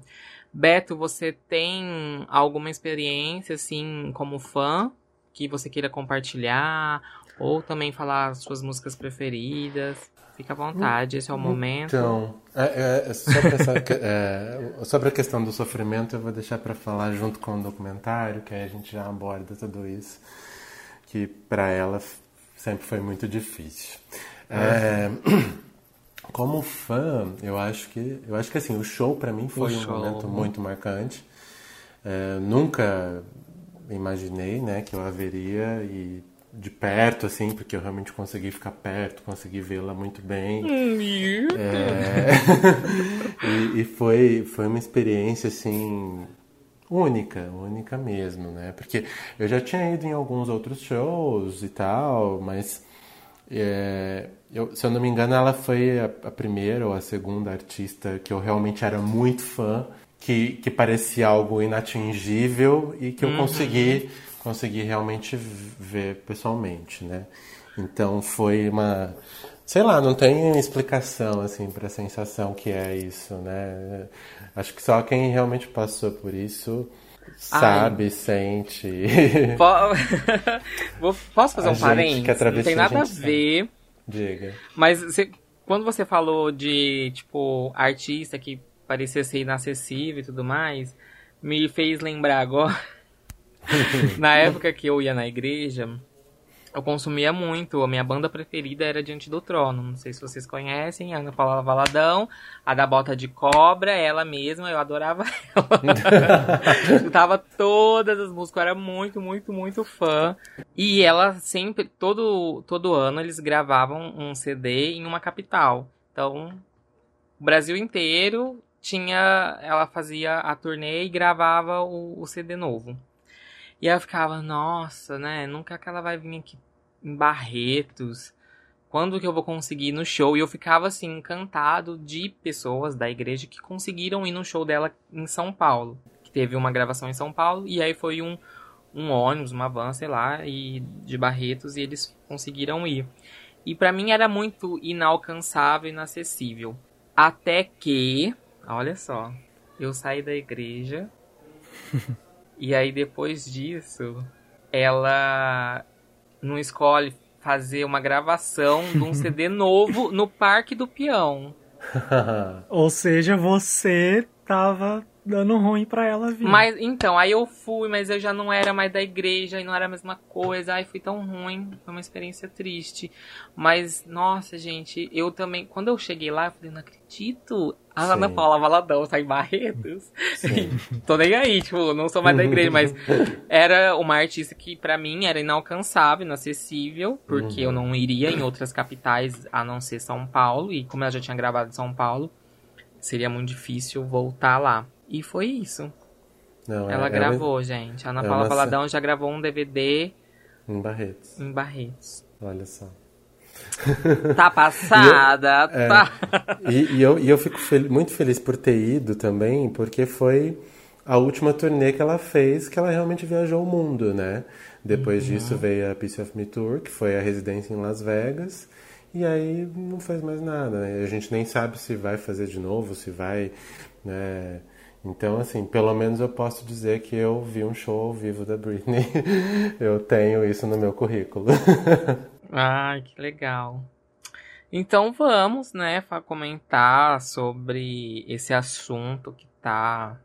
Beto, você tem alguma experiência assim como fã que você queira compartilhar ou também falar as suas músicas preferidas? Fica à vontade, esse é o momento. Então, é, é, é, sobre, essa, é, sobre a questão do sofrimento, eu vou deixar para falar junto com o documentário, que aí a gente já aborda tudo isso, que para ela sempre foi muito difícil. É, [clears throat] como fã, eu acho que eu acho que assim o show para mim foi um show. momento muito marcante. É, nunca imaginei, né, que eu a veria e de perto, assim, porque eu realmente consegui ficar perto, consegui vê-la muito bem. É, [laughs] e, e foi, foi uma experiência, assim, única, única mesmo, né? Porque eu já tinha ido em alguns outros shows e tal, mas é, eu, se eu não me engano, ela foi a, a primeira ou a segunda artista que eu realmente era muito fã, que, que parecia algo inatingível e que eu consegui, consegui realmente ver pessoalmente, né? Então foi uma. Sei lá, não tem explicação assim para a sensação que é isso, né? Acho que só quem realmente passou por isso sabe, sente. Po- [laughs] Vou- Posso fazer A um parênteses? Não tem a nada a gente ver. Diga. Mas você- quando você falou de, tipo, artista que parecia ser inacessível e tudo mais, me fez lembrar agora. [laughs] na época que eu ia na igreja, eu consumia muito. A minha banda preferida era Diante do Trono. Não sei se vocês conhecem. A Ana Paula Valadão, a da Bota de Cobra, ela mesma, eu adorava ela. [laughs] Escutava todas as músicas, eu era muito, muito, muito fã. E ela sempre, todo, todo ano, eles gravavam um CD em uma capital. Então, o Brasil inteiro tinha. Ela fazia a turnê e gravava o, o CD novo. E eu ficava, nossa, né? Nunca que ela vai vir aqui em Barretos. Quando que eu vou conseguir ir no show? E eu ficava assim, encantado de pessoas da igreja que conseguiram ir no show dela em São Paulo. Que teve uma gravação em São Paulo, e aí foi um, um ônibus, uma van, sei lá, e de Barretos, e eles conseguiram ir. E pra mim era muito inalcançável, inacessível. Até que, olha só, eu saí da igreja [laughs] e aí depois disso, ela não escolhe fazer uma gravação de um [laughs] CD novo no Parque do Peão. [laughs] Ou seja, você tava dando ruim pra ela vir. Mas então, aí eu fui, mas eu já não era mais da igreja e não era a mesma coisa. Ai, foi tão ruim, foi uma experiência triste. Mas, nossa, gente, eu também, quando eu cheguei lá, eu falei, não acredito. A Sim. Ana Paula Valadão tá em Barretos. Sim. [laughs] Tô nem aí, tipo, não sou mais da igreja, mas [laughs] era uma artista que pra mim era inalcançável, inacessível, porque eu não iria em outras capitais a não ser São Paulo, e como ela já tinha gravado em São Paulo, seria muito difícil voltar lá. E foi isso. Não, é- Ela é gravou, gente. A Ana é Paula Valadão já gravou um DVD Em Barretos. em Barretos. Olha só. Tá [laughs] passada, É. tá. E, e eu, e eu fico fel- muito feliz por ter ido também, porque foi a última turnê que ela fez que ela realmente viajou o mundo, né? Depois disso veio a Piece of Me Tour, que foi a residência em Las Vegas, e aí não fez mais nada, né? A gente nem sabe se vai fazer de novo, se vai, né? Então, assim, pelo menos eu posso dizer que eu vi um show ao vivo da Britney. [laughs] eu tenho isso no meu currículo. [laughs] Ai, que legal. Então vamos, né, comentar sobre esse assunto que tá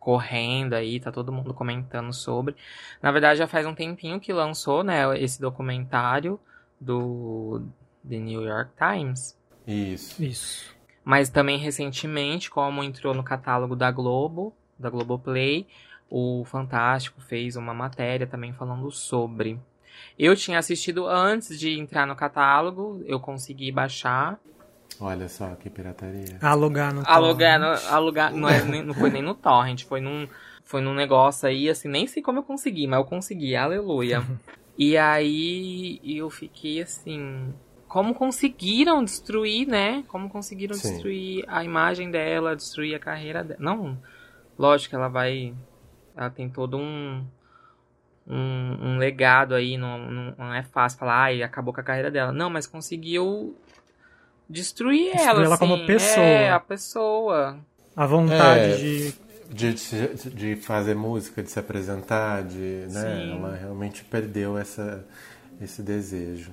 correndo aí, tá todo mundo comentando sobre. Na verdade, já faz um tempinho que lançou, né, esse documentário do The New York Times. Isso. Isso. Mas também recentemente, como entrou no catálogo da Globo, da Globoplay, o Fantástico fez uma matéria também falando sobre. Eu tinha assistido antes de entrar no catálogo, eu consegui baixar. Olha só que pirataria. Alugar no Alugar, torrent. no- alugar não, é, nem- não foi nem no torrent, foi num, foi num negócio aí, assim, nem sei como eu consegui, mas eu consegui, aleluia. [laughs] e aí eu fiquei assim, como conseguiram destruir, né? Como conseguiram Sim. destruir a imagem dela, destruir a carreira dela. Não, lógico que ela vai, ela tem todo um um, um legado aí, não, não, não é fácil falar, ai, acabou com a carreira dela. Não, mas conseguiu destruir, Destruir ela, ela assim. como pessoa. É, a pessoa. A vontade É. de. De, de fazer música, de se apresentar, de, né? Sim. Ela realmente perdeu essa, esse desejo.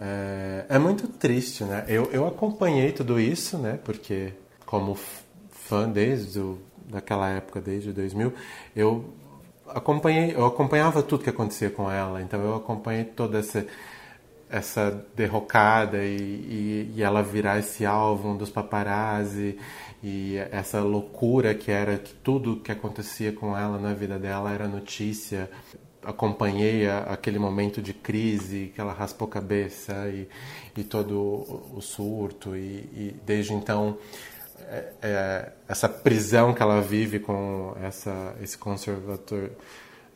É, é muito triste, né? Eu, eu acompanhei tudo isso, né? Porque como fã desde o, daquela época, desde 2000, eu acompanhei, eu acompanhava tudo que acontecia com ela. Então eu acompanhei toda essa essa derrocada e, e, e ela virar esse álbum dos paparazzi e essa loucura que era que tudo que acontecia com ela na vida dela era notícia. Acompanhei a- aquele momento de crise que ela raspou a cabeça e, e todo o, o surto e, e desde então é- é, essa prisão que ela vive com essa, esse conservador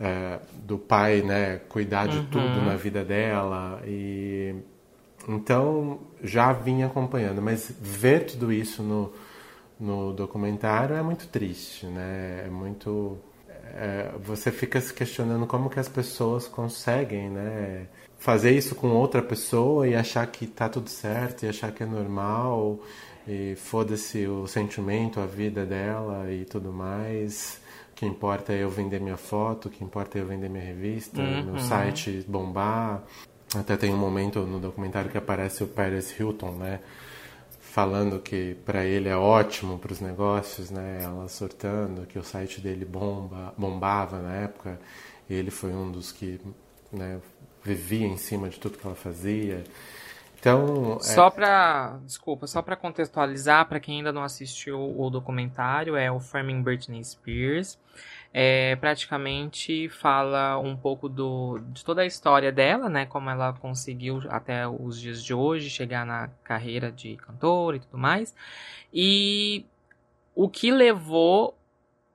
é, do pai, né, cuidar de tudo na vida dela e então já vinha acompanhando, mas ver tudo isso no, no documentário é muito triste, né? É muito é, você fica se questionando como que as pessoas conseguem, né, fazer isso com outra pessoa e achar que tá tudo certo e achar que é normal e foda-se o sentimento, a vida dela e tudo mais. O que importa é eu vender minha foto, o que importa é eu vender minha revista, meu site bombar. Até tem um momento no documentário que aparece o Paris Hilton, né? Falando que para ele é ótimo para os negócios, né? Ela surtando que o site dele bomba, bombava na época. Ele foi um dos que né, vivia em cima de tudo que ela fazia. Então, é- Só pra. Desculpa, só pra contextualizar, pra quem ainda não assistiu o documentário, é o Framing Britney Spears. É, praticamente fala um pouco do, de toda a história dela, né? Como ela conseguiu até os dias de hoje chegar na carreira de cantora e tudo mais. E o que levou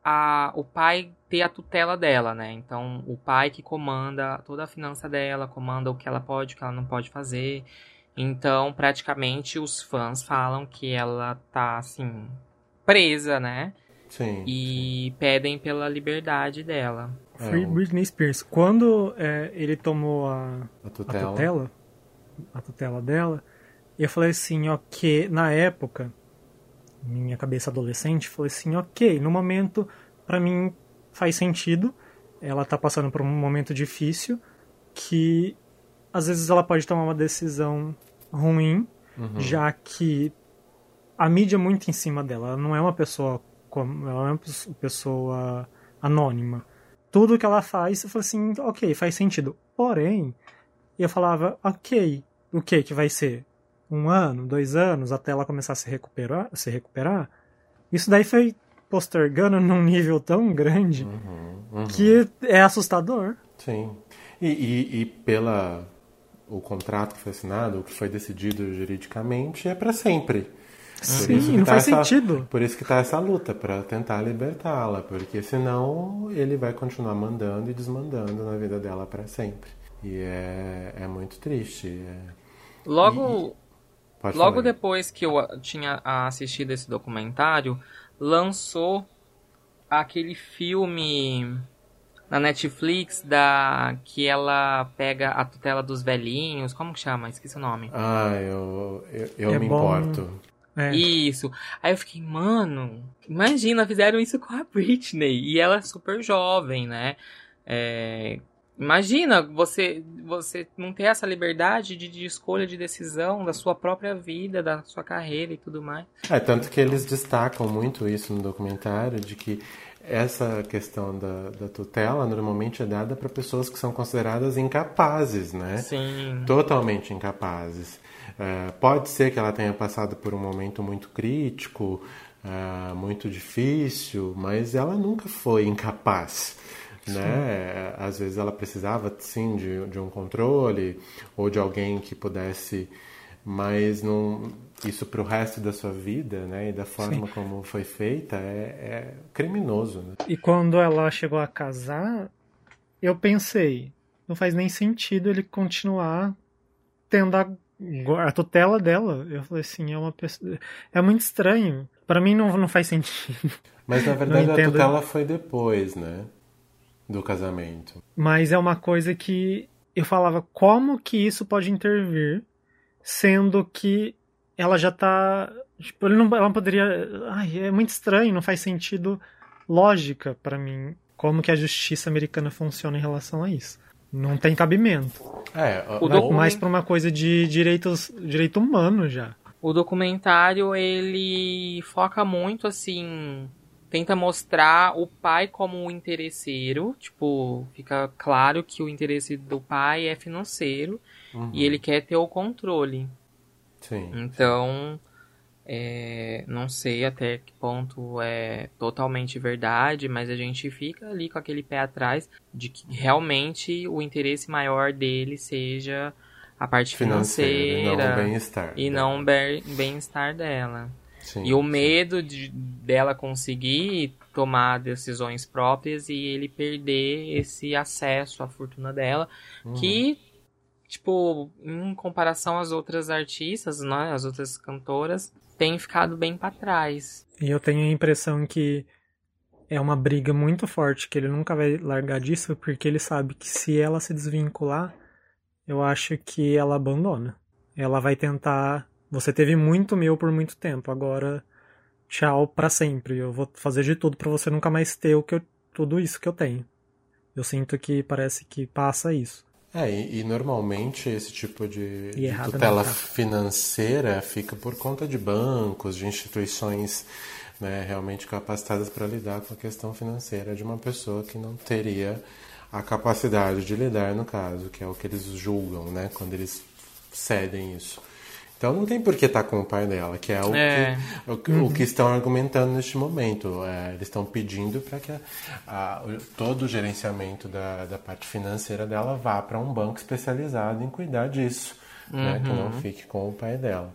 a, o pai ter a tutela dela, né? Então, o pai que comanda toda a finança dela, comanda o que ela pode, o que ela não pode fazer. Então, praticamente, os fãs falam que ela tá, assim, presa, né? Sim. E pedem pela liberdade dela. É, Free Britney Spears. Quando é, ele tomou a, a a tutela. tutela, a tutela dela, eu falei assim, ok, na época, minha cabeça adolescente, falei assim, ok, no momento, pra mim faz sentido, ela tá passando por um momento difícil, que às vezes ela pode tomar uma decisão ruim, Uhum. já que a mídia é muito em cima dela, ela não é uma pessoa como, ela é uma pes- pessoa anônima. Tudo que ela faz, eu falei assim, ok, faz sentido. Porém, eu falava, ok, o que que vai ser? Um ano, dois anos, até ela começar a se recuperar? Se recuperar? Isso daí foi postergando num nível tão grande Uhum. que é assustador. Sim. E, e, e pela o contrato que foi assinado, o que foi decidido juridicamente, é para sempre. Sim, não tá faz essa- sentido. Por isso que tá essa luta para tentar libertá-la, porque senão ele vai continuar mandando e desmandando na vida dela para sempre. E é, é muito triste. é- Logo, Pode logo falar. depois que eu tinha assistido esse documentário, lançou aquele filme na Netflix da que ela pega a tutela dos velhinhos, como que chama? Esqueci o nome. Ah, eu, eu, eu É me bom. importo. É. Isso. Aí eu fiquei, mano, imagina, fizeram isso com a [laughs] Britney. E ela é super jovem, né? É, imagina você, você não ter essa liberdade de, de escolha, de decisão da sua própria vida, da sua carreira e tudo mais. É, tanto que eles destacam muito isso no documentário, de que essa questão da, da tutela normalmente é dada para pessoas que são consideradas incapazes, né? Sim. Totalmente incapazes. É, pode ser que ela tenha passado por um momento muito crítico, é, muito difícil, mas ela nunca foi incapaz. Né? Às vezes ela precisava sim de, de um controle ou de alguém que pudesse, mas não, isso para o resto da sua vida né? e da forma Sim. como foi feita é, é criminoso. Né? E quando ela chegou a casar, eu pensei, não faz nem sentido ele continuar tendo a, a tutela dela. Eu falei assim, é uma pessoa. É muito estranho. Pra mim não, não faz sentido. Mas na verdade a tutela foi depois, né? Do casamento. Mas é uma coisa que eu falava, como que isso pode intervir, sendo que ela já tá. Tipo, ele não, ela não poderia. Ai, é muito estranho, não faz sentido lógica pra mim. Como que a justiça americana funciona em relação a isso. Não tem cabimento. É, O docu- mais pra uma coisa de direitos, direito humano já. O documentário, ele foca muito, assim... Tenta mostrar o pai como o interesseiro. Tipo, fica claro que o interesse do pai é financeiro. Uhum. E ele quer ter o controle. Sim. Então, é, não sei até que ponto é totalmente verdade, mas a gente fica ali com aquele pé atrás de que realmente o interesse maior dele seja a parte Financeiro, e não financeira bem-estar. e não bem-estar dela. Sim, E o sim. medo de, dela conseguir tomar decisões próprias e ele perder esse acesso à fortuna dela, Uhum. que, tipo, em comparação às outras artistas, né, as outras cantoras, tem ficado bem pra trás. E eu tenho a impressão que é uma briga muito forte, que ele nunca vai largar disso, porque ele sabe que se ela se desvincular, eu acho que ela abandona. Ela vai tentar. Você teve muito meu por muito tempo, agora tchau pra sempre. Eu vou fazer de tudo pra você nunca mais ter o que eu, tudo isso que eu tenho. Eu sinto que parece que passa isso. É, e, e normalmente esse tipo de, de errado tutela tá. financeira fica por conta de bancos, de instituições né, realmente capacitadas para lidar com a questão financeira de uma pessoa que não teria a capacidade de lidar, no caso, que é o que eles julgam, né, quando eles cedem isso. Então não tem por que estar com o pai dela, que é o, É. que, o, que- o que estão argumentando neste momento. É, eles estão pedindo para que a- a- todo o gerenciamento da, da parte financeira dela vá para um banco especializado em cuidar disso, né, que não fique com o pai dela.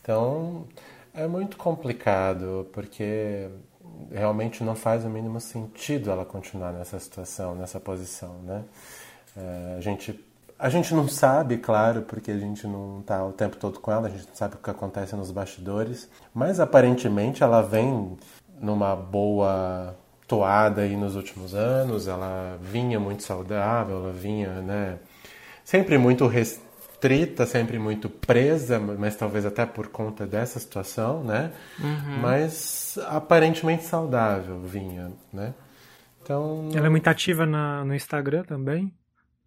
Então é muito complicado, porque realmente não faz o mínimo sentido ela continuar nessa situação, nessa posição, né? É, a gente a gente não sabe, claro, porque a gente não está o tempo todo com ela, a gente não sabe o que acontece nos bastidores, mas aparentemente ela vem numa boa toada aí nos últimos anos, ela vinha muito saudável, ela vinha, né, sempre muito restrita, sempre muito presa, mas talvez até por conta dessa situação, né? Mas aparentemente saudável vinha, né? Então, Ela é muito ativa na, no Instagram também.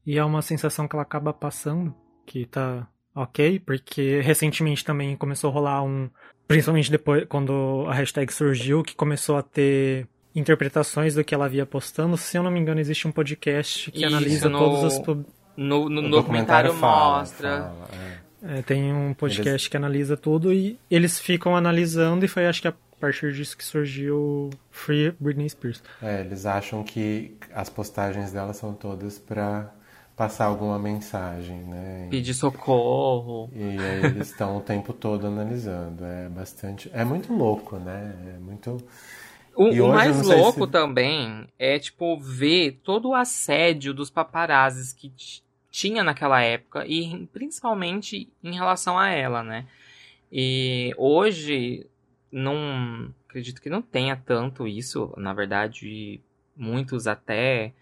E é uma sensação que ela acaba passando, que tá ok, porque recentemente também começou a rolar um. Principalmente depois, quando a hashtag surgiu, que começou a ter interpretações do que ela via postando. Se eu não me engano, existe um podcast que Isso, analisa no- todos os. pub- No, no o documentário, fala, mostra. fala, é. É, tem um podcast que analisa tudo e eles ficam analisando, e foi acho que a partir disso que surgiu Free Britney Spears. É, eles acham que as postagens dela são todas pra passar alguma mensagem, né? Pedir socorro. E aí eles estão o tempo todo analisando. É bastante. É muito louco, né? É muito. O, o mais louco se- também é, tipo, ver todo o assédio dos paparazzis que tinha naquela época e principalmente em relação a ela, né? E hoje não acredito que não tenha tanto isso, na verdade, muitos até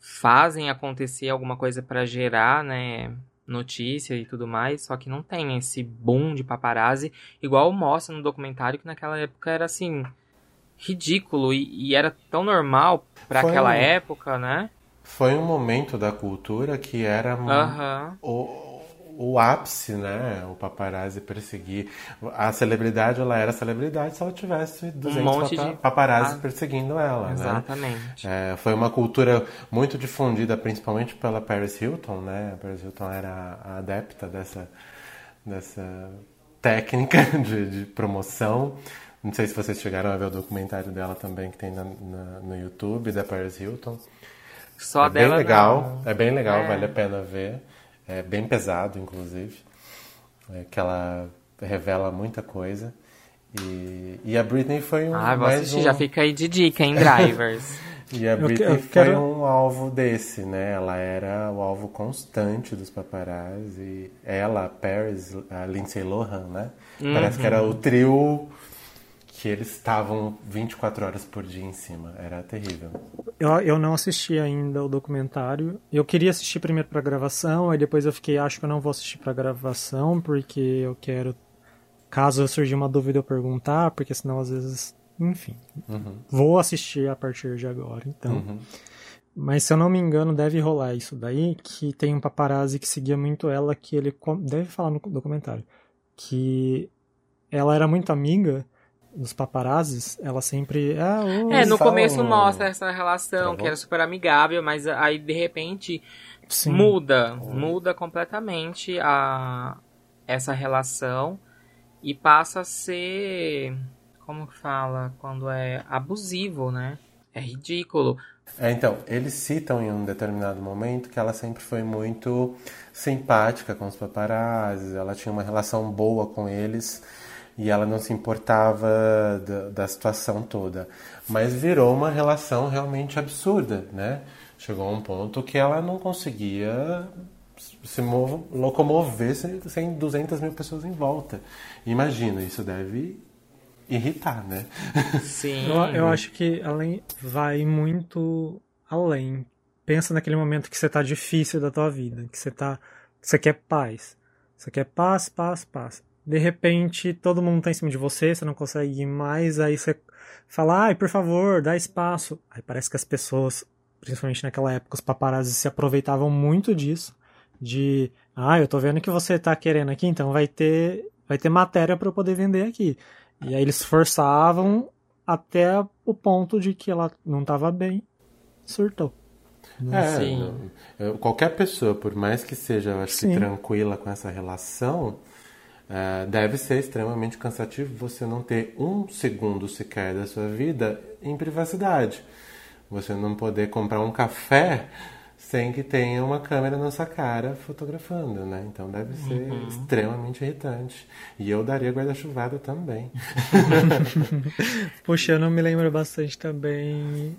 fazem acontecer alguma coisa pra gerar, né, notícia e tudo mais, só que não tem esse boom de paparazzi igual mostra no documentário que naquela época era assim ridículo e, e era tão normal pra Foi aquela um- época, né? Foi um momento da cultura que era Aham. o, o ápice, né? O paparazzi perseguir. A celebridade, ela era celebridade se ela tivesse 200 monte papa- de- paparazzi Ah, perseguindo ela, né? Exatamente. É, foi uma cultura muito difundida, principalmente pela Paris Hilton, né? A Paris Hilton era a adepta dessa, dessa técnica [laughs] de, de promoção. Não sei se vocês chegaram a ver o documentário dela também que tem na- na- no YouTube, da Paris Hilton. Só é bem dela legal, não. é bem legal, É. vale a pena ver. É bem pesado, inclusive. É que ela revela muita coisa. E, e a Britney foi um. Ah, vou mais assistir, um... já fica aí de dica, hein, Drivers. [laughs] E a Eu Britney que- foi quero- um alvo desse, né? Ela era o alvo constante dos paparazzi. Ela, a Paris, a Lindsay Lohan, né? Parece que era o trio que eles estavam 24 horas por dia em cima. Era terrível. Eu, eu não assisti ainda o documentário. Eu queria assistir primeiro pra gravação, aí depois eu fiquei, acho que eu não vou assistir pra gravação, porque eu quero, caso surgir uma dúvida, eu perguntar, porque senão às vezes. Enfim. Vou assistir a partir de agora, então. Uhum. Mas se eu não me engano, deve rolar isso daí, que tem um paparazzi que seguia muito ela, que ele deve falar no documentário, que ela era muito amiga dos paparazzis, ela sempre... Ah, ô, É, no começo mostra essa relação, Travou? que era super amigável, mas aí de repente sim. muda, muda completamente a essa relação e passa a ser, como que fala, quando é abusivo, né? É ridículo. É, então, eles citam em um determinado momento que ela sempre foi muito simpática com os paparazzis, ela tinha uma relação boa com eles e ela não se importava da, da situação toda. Mas virou uma relação realmente absurda, né? Chegou a um ponto que ela não conseguia se mov- locomover sem, sem 200 mil pessoas em volta. Imagina, isso deve irritar, né? Sim. Eu, eu acho que além vai muito além. Pensa naquele momento que você tá difícil da tua vida, que você tá, você quer paz. Você quer paz, paz, paz. De repente, todo mundo tá em cima de você, você não consegue ir mais, aí você fala: "Ai, por favor, dá espaço". Aí parece que as pessoas, principalmente naquela época, os paparazzi se aproveitavam muito disso, de: "Ah, eu tô vendo que você tá querendo aqui, então vai ter vai ter matéria para eu poder vender aqui". E aí eles forçavam até o ponto de que ela não estava bem, surtou. É, não- eu- qualquer pessoa, por mais que seja, eu acho Sim. que tranquila com essa relação, eh, deve ser extremamente cansativo você não ter um segundo sequer da sua vida em privacidade. Você não poder comprar um café sem que tenha uma câmera na sua cara fotografando, né? Então deve ser extremamente irritante. E eu daria guarda-chuvada também. [laughs] Puxando, me lembra bastante também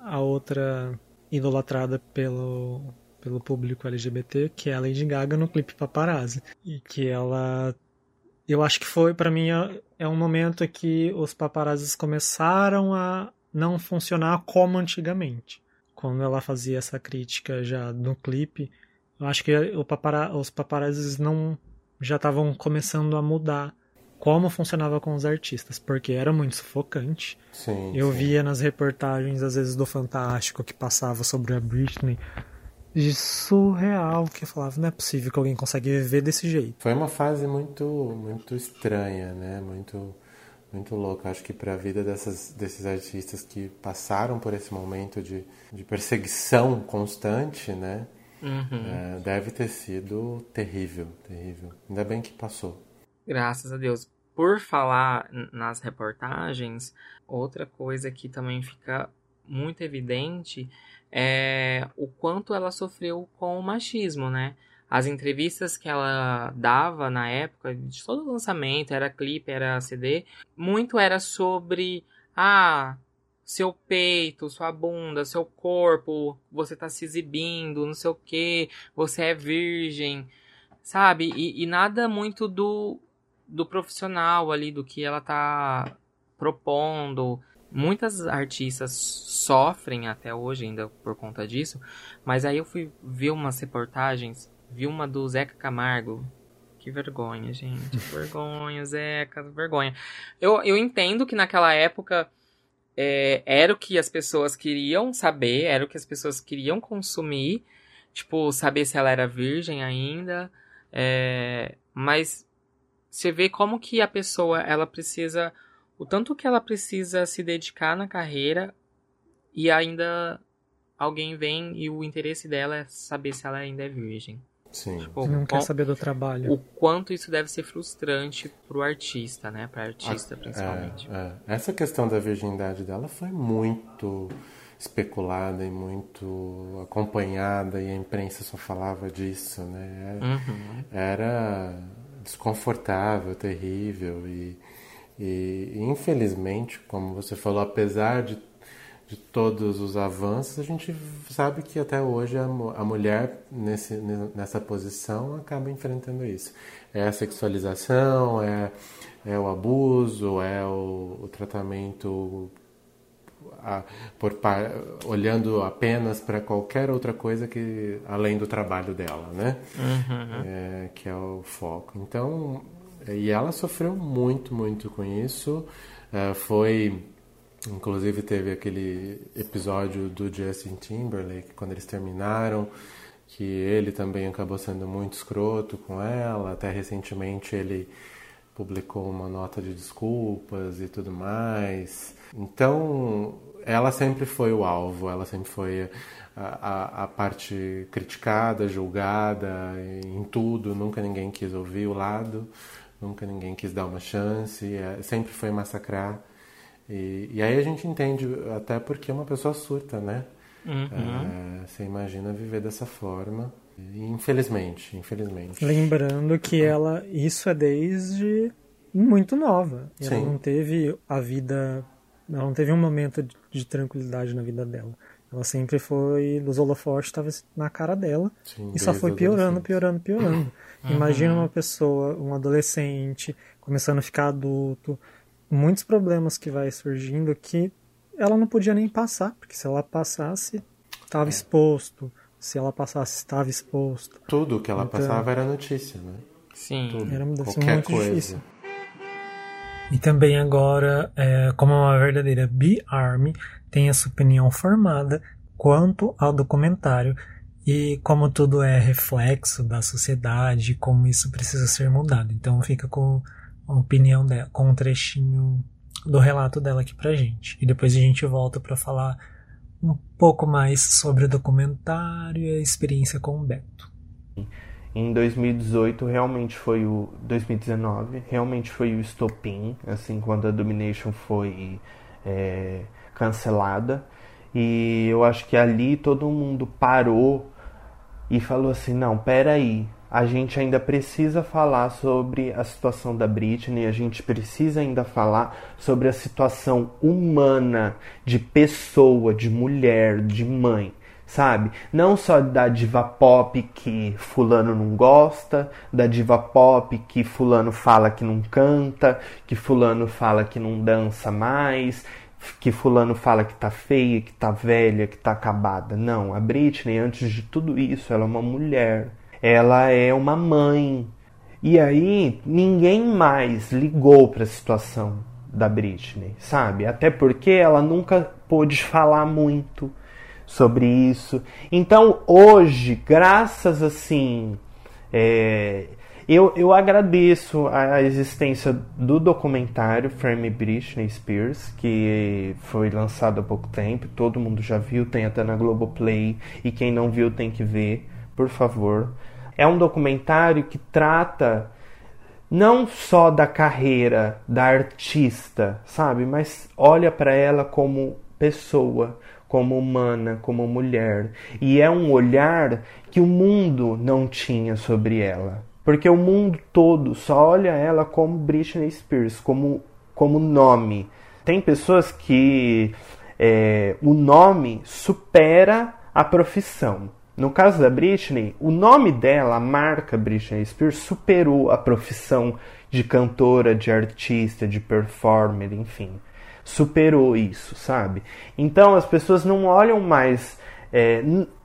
a outra idolatrada pelo, pelo público LGBT, que é a Lady Gaga no clipe Paparazzi. E que ela. Eu acho que foi, pra mim, é- é um momento que os paparazzis começaram a não funcionar como antigamente. Quando ela fazia essa crítica já no clipe, eu acho que o papara, os paparazzis não já estavam começando a mudar como funcionava com os artistas, porque era muito sufocante. Sim. Eu sim. via nas reportagens, às vezes, do Fantástico, que passava sobre a Britney, de surreal, que eu falava, não é possível que alguém consegue viver desse jeito. Foi uma fase muito muito estranha, né? Muito muito louca. Acho que para a vida dessas, desses artistas que passaram por esse momento de, de perseguição constante, né? Uhum. É, deve ter sido terrível, terrível. Ainda bem que passou. Graças a Deus. Por falar nas reportagens, outra coisa que também fica muito evidente é o quanto ela sofreu com o machismo, né? As entrevistas que ela dava na época, de todo o lançamento, era clipe, era CD, muito era sobre ah, seu peito, sua bunda, seu corpo, você tá se exibindo, não sei o que, você é virgem, sabe? E, e nada muito do, do profissional ali, do que ela tá propondo. Muitas artistas sofrem até hoje ainda por conta disso, mas aí eu fui ver umas reportagens, vi uma do Zeca Camargo. Que vergonha, gente. [laughs] Vergonha, Zeca, vergonha. Eu, eu entendo que naquela época é, era o que as pessoas queriam saber, era o que as pessoas queriam consumir. Tipo, saber se ela era virgem ainda. É, mas você vê como que a pessoa ela precisa o tanto que ela precisa se dedicar na carreira e ainda alguém vem e o interesse dela é saber se ela ainda é virgem. Sim. Tipo, Não quer saber do trabalho. o quanto isso deve ser frustrante pro artista, né? Pra artista, principalmente. É, é. Essa questão da virgindade dela foi muito especulada e muito acompanhada e a imprensa só falava disso, né? Uhum. Era desconfortável, terrível e, e infelizmente, como você falou, apesar de, de todos os avanços, a gente sabe que até hoje a, a mulher nesse, nessa posição acaba enfrentando isso. É a sexualização, é, é o abuso, é o, o tratamento a- por olhando apenas para qualquer outra coisa que além do trabalho dela, né? É, que é o foco. Então, e ela sofreu muito, muito com isso. É, foi, inclusive, teve aquele episódio do Justin Timberlake quando eles terminaram, que ele também acabou sendo muito escroto com ela. Até recentemente ele publicou uma nota de desculpas e tudo mais. Então, ela sempre foi o alvo, ela sempre foi a, a, a parte criticada, julgada em tudo. Nunca ninguém quis ouvir o lado, nunca ninguém quis dar uma chance, é, sempre foi massacrar. E, e aí a gente entende, até porque uma pessoa surta, né? É, você imagina viver dessa forma. Infelizmente, infelizmente. Lembrando que ela, isso é desde muito nova. Ela Sim. não teve a vida, ela não teve um momento de, de tranquilidade na vida dela. Ela sempre foi, os holofotes estavam na cara dela Sim, e só foi a piorando, adolescência. piorando, piorando. Imagina uma pessoa, um adolescente, começando a ficar adulto, muitos problemas que vai surgindo que ela não podia nem passar, porque se ela passasse, estava exposto. Se ela passasse, estava exposto. Tudo que ela Então- passava era notícia, né? Sim. Tudo. Era Qualquer muito coisa. difícil. E também agora, é, como uma verdadeira B-Army, tem a sua opinião formada quanto ao documentário e como tudo é reflexo da sociedade, como isso precisa ser mudado. Então fica com a opinião dela, com um trechinho do relato dela aqui pra gente. E depois a gente volta para falar um pouco mais sobre o documentário e a experiência com o Beto. Em 2018 realmente foi o 2019 realmente foi o estopim, assim quando a Domination foi é, cancelada e eu acho que ali todo mundo parou e falou assim não, pera aí, a gente ainda precisa falar sobre a situação da Britney, a gente precisa ainda falar sobre a situação humana de pessoa, de mulher, de mãe sabe? Não só da diva pop que fulano não gosta, da diva pop que fulano fala que não canta, que fulano fala que não dança mais, que fulano fala que tá feia, que tá velha, que tá acabada. Não, a Britney, antes de tudo isso, ela é uma mulher. Ela é uma mãe. E aí, ninguém mais ligou para a situação da Britney, sabe? Até porque ela nunca pôde falar muito sobre isso. Então hoje, graças assim, é, eu, eu agradeço a, existência do documentário Frame Britney Spears, que foi lançado há pouco tempo, todo mundo já viu, tem até na Globoplay, e quem não viu tem que ver, por favor. É um documentário que trata não só da carreira da artista, sabe, mas olha para ela como pessoa, como humana, como mulher. E é um olhar que o mundo não tinha sobre ela. Porque o mundo todo só olha ela como Britney Spears, como, como nome. Tem pessoas que é, o nome supera a profissão. No caso da Britney, o nome dela, a marca Britney Spears, superou a profissão de cantora, de artista, de performer, enfim superou isso, sabe? Então as pessoas não olham mais. é,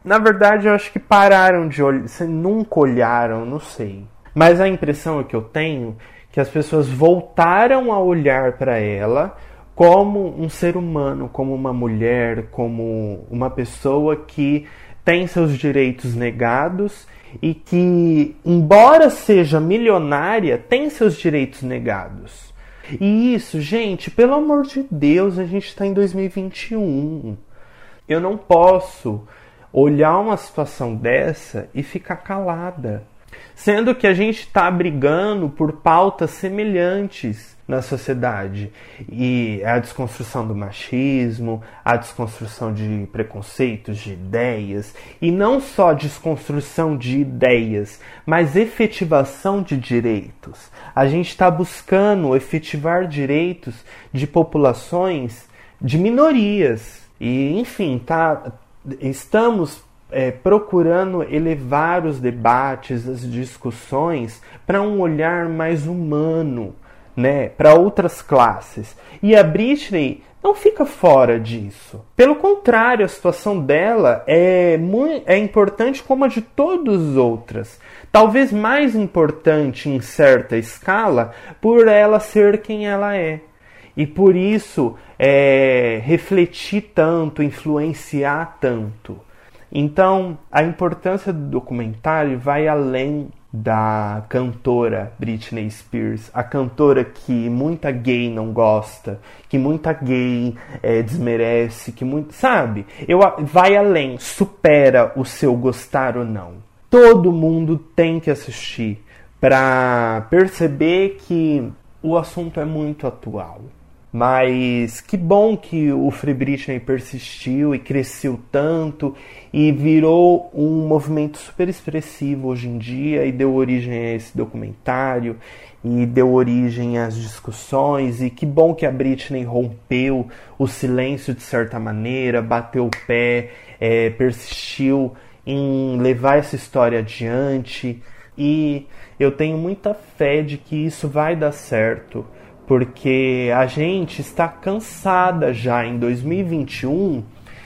na verdade, eu acho que pararam de olhar, nunca olharam, não sei. Mas a impressão que eu tenho é que as pessoas voltaram a olhar para ela como um ser humano, como uma mulher, como uma pessoa que tem seus direitos negados e que, embora seja milionária, tem seus direitos negados. E isso, gente, pelo amor de Deus, a gente está em 2021. Eu não posso olhar uma situação dessa e ficar calada. Sendo que a gente está brigando por pautas semelhantes na sociedade. E a desconstrução do machismo, a desconstrução de preconceitos, de ideias. E não só desconstrução de ideias, mas efetivação de direitos. A gente está buscando efetivar direitos de populações, de minorias. E, enfim, tá, estamos é, procurando elevar os debates, as discussões para um olhar mais humano, né, para outras classes. E a Britney não fica fora disso. Pelo contrário, a situação dela é, muito, é importante como a de todas as outras. Talvez mais importante em certa escala por ela ser quem ela é. E por isso é, refletir tanto, influenciar tanto. Então, a importância do documentário vai além da cantora Britney Spears, a cantora que muita gay não gosta, que muita gay é, desmerece, que muito, sabe? Eu vai além, supera o seu gostar ou não. Todo mundo tem que assistir para perceber que o assunto é muito atual. Mas que bom que o Free Britney persistiu e cresceu tanto e virou um movimento super expressivo hoje em dia e deu origem a esse documentário e deu origem às discussões. E que bom que a Britney rompeu o silêncio de certa maneira, bateu o pé, é, persistiu em levar essa história adiante. E eu tenho muita fé de que isso vai dar certo porque a gente está cansada já em 2021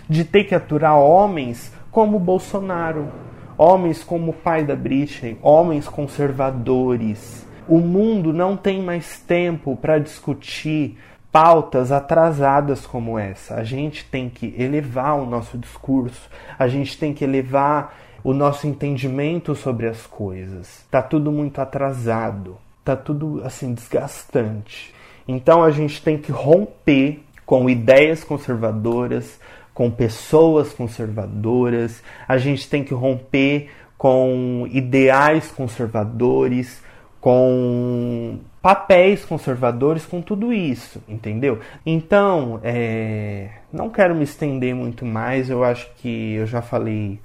de ter que aturar homens como Bolsonaro, homens como o pai da Britney, homens conservadores. O mundo não tem mais tempo para discutir pautas atrasadas como essa. A gente tem que elevar o nosso discurso, a gente tem que elevar o nosso entendimento sobre as coisas. Tá tudo muito atrasado tá tudo assim desgastante. Então a gente tem que romper com ideias conservadoras, com pessoas conservadoras, a gente tem que romper com ideais conservadores, com papéis conservadores, com tudo isso, entendeu? Então, é... não quero me estender muito mais, eu acho que eu já falei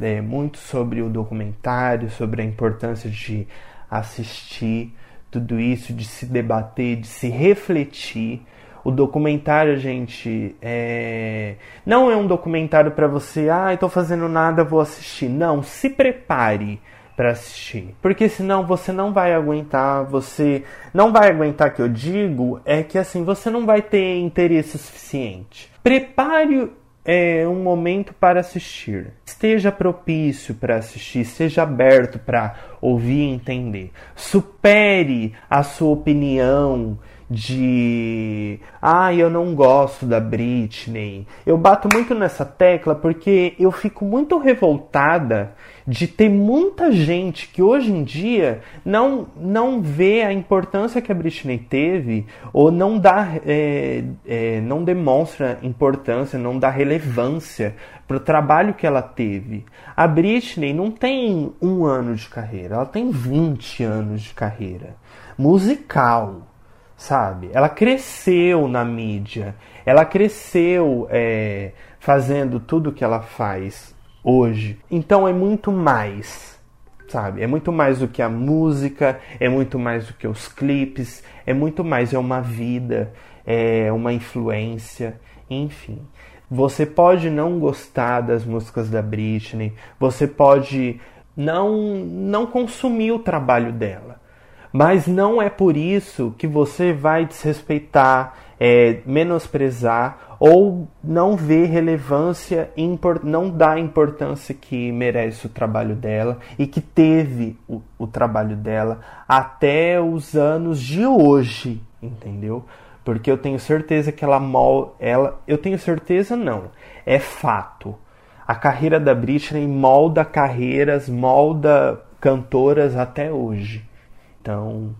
é, muito sobre o documentário, sobre a importância de assistir tudo isso, de se debater, de se refletir. O documentário, gente, é... não é um documentário para você, ah, estou fazendo nada, vou assistir. Não, se prepare para assistir, porque senão você não vai aguentar. Você não vai aguentar. Que eu digo é que assim você não vai ter interesse suficiente. Prepare é um momento para assistir. Esteja propício para assistir, esteja aberto para ouvir e entender. Supere a sua opinião de ah, eu não gosto da Britney. Eu bato muito nessa tecla porque eu fico muito revoltada de ter muita gente que hoje em dia não, não vê a importância que a Britney teve ou não dá é, é, não demonstra importância, não dá relevância para o trabalho que ela teve. A Britney não tem um ano de carreira, ela tem 20 anos de carreira musical sabe? Ela cresceu na mídia, ela cresceu é, fazendo tudo que ela faz hoje. Então é muito mais, sabe? É muito mais do que a música, é muito mais do que os clipes, é muito mais, é uma vida, é uma influência, enfim. Você pode não gostar das músicas da Britney, você pode não não consumir o trabalho dela. Mas não é por isso que você vai desrespeitar, é, menosprezar ou não ver relevância, não dar a importância que merece o trabalho dela e que teve o, o trabalho dela até os anos de hoje, entendeu? Porque eu tenho certeza que ela mal, ela, eu tenho certeza não, é fato. A carreira da Britney molda carreiras, molda cantoras até hoje. Então,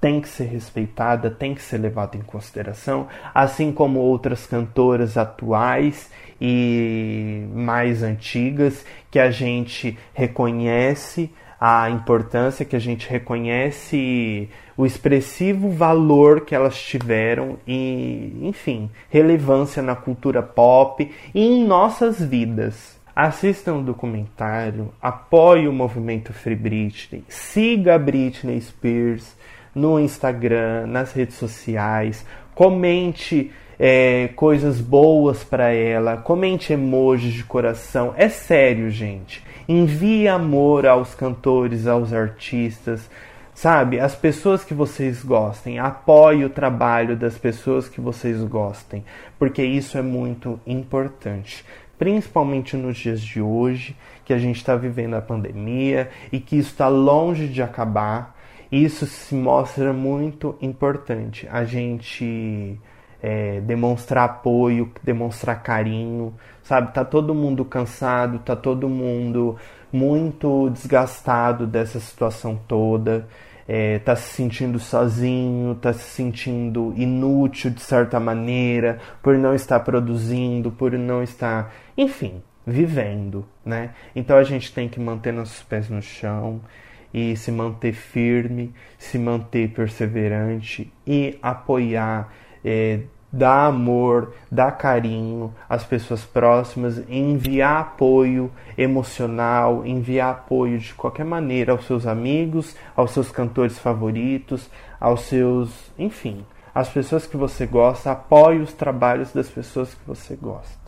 tem que ser respeitada, tem que ser levada em consideração, assim como outras cantoras atuais e mais antigas que a gente reconhece a importância, que a gente reconhece o expressivo valor que elas tiveram e, enfim, relevância na cultura pop e em nossas vidas. Assista um documentário, apoie o movimento Free Britney, siga a Britney Spears no Instagram, nas redes sociais, comente é, coisas boas para ela, comente emojis de coração. É sério, gente. Envie amor aos cantores, aos artistas, sabe? As pessoas que vocês gostem. Apoie o trabalho das pessoas que vocês gostem, porque isso é muito importante. Principalmente nos dias de hoje, que a gente está vivendo a pandemia e que isso está longe de acabar. Isso se mostra muito importante. A gente é, demonstrar apoio, demonstrar carinho, sabe? Tá todo mundo cansado, tá todo mundo muito desgastado dessa situação toda, é, tá se sentindo sozinho, tá se sentindo inútil de certa maneira, por não estar produzindo, por não estar, enfim, vivendo, né? Então a gente tem que manter nossos pés no chão e se manter firme, se manter perseverante e apoiar é, dar amor, dar carinho às pessoas próximas, enviar apoio emocional, enviar apoio de qualquer maneira aos seus amigos, aos seus cantores favoritos, aos seus, enfim, as pessoas que você gosta, apoie os trabalhos das pessoas que você gosta.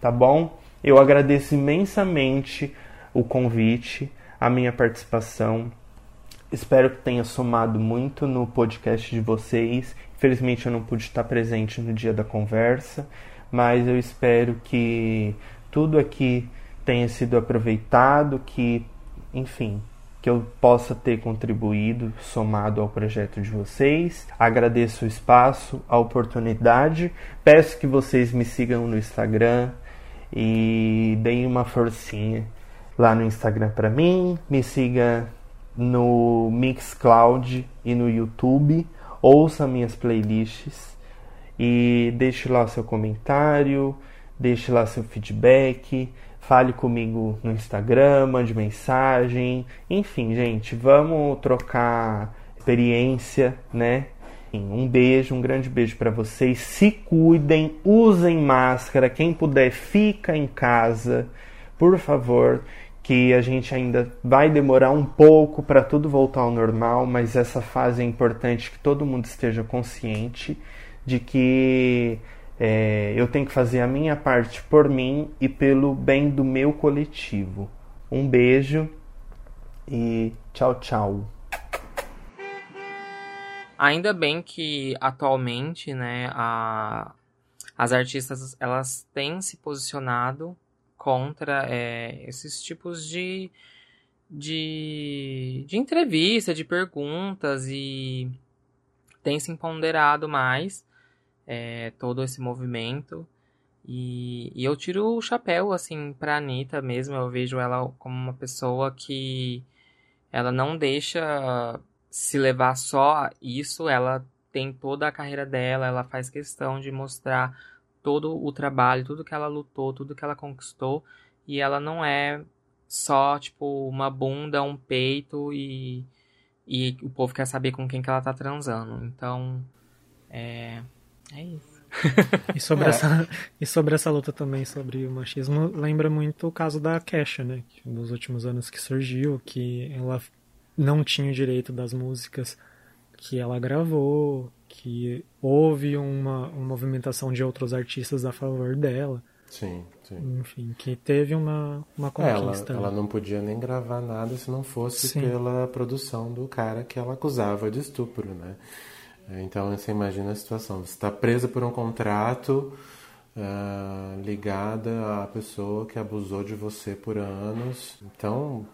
Tá bom? Eu agradeço imensamente o convite, a minha participação. Espero que tenha somado muito no podcast de vocês Infelizmente eu não pude estar presente no dia da conversa, mas eu espero que tudo aqui tenha sido aproveitado, que, enfim, que eu possa ter contribuído, somado ao projeto de vocês. Agradeço o espaço, a oportunidade. Peço que vocês me sigam no Instagram e deem uma forcinha lá no Instagram para mim. Me siga no Mixcloud e no YouTube ouça minhas playlists e deixe lá seu comentário, deixe lá seu feedback, fale comigo no Instagram, mande mensagem, enfim, gente, vamos trocar experiência, né? Um beijo, um grande beijo para vocês. Se cuidem, usem máscara. Quem puder, fica em casa, por favor que a gente ainda vai demorar um pouco para tudo voltar ao normal, mas essa fase é importante que todo mundo esteja consciente de que é, eu tenho que fazer a minha parte por mim e pelo bem do meu coletivo. Um beijo e tchau, tchau. Ainda bem que atualmente, né, a, as artistas elas têm se posicionado contra é, esses tipos de, de, de entrevista, de perguntas e tem se empoderado mais é, todo esse movimento. E, e, eu tiro o chapéu, assim, pra Anitta mesmo. Eu vejo ela como uma pessoa que ela não deixa se levar só isso. Ela tem toda a carreira dela, ela faz questão de mostrar todo o trabalho, tudo que ela lutou, tudo que ela conquistou. E ela não é só, tipo, uma bunda, um peito e, e o povo quer saber com quem que ela tá transando. Então, é, é isso. e, sobre é. essa, e sobre essa luta também sobre o machismo, lembra muito o caso da Kesha, né? Que nos últimos anos que surgiu, que ela não tinha o direito das músicas que ela gravou, que houve uma, uma movimentação de outros artistas a favor dela. Sim, sim. Enfim, que teve uma, uma conquista. Ela, ela não podia nem gravar nada se não fosse sim. pela produção do cara que ela acusava de estupro, né? Então você imagina a situação. Você está presa por um contrato uh, ligada à pessoa que abusou de você por anos. Então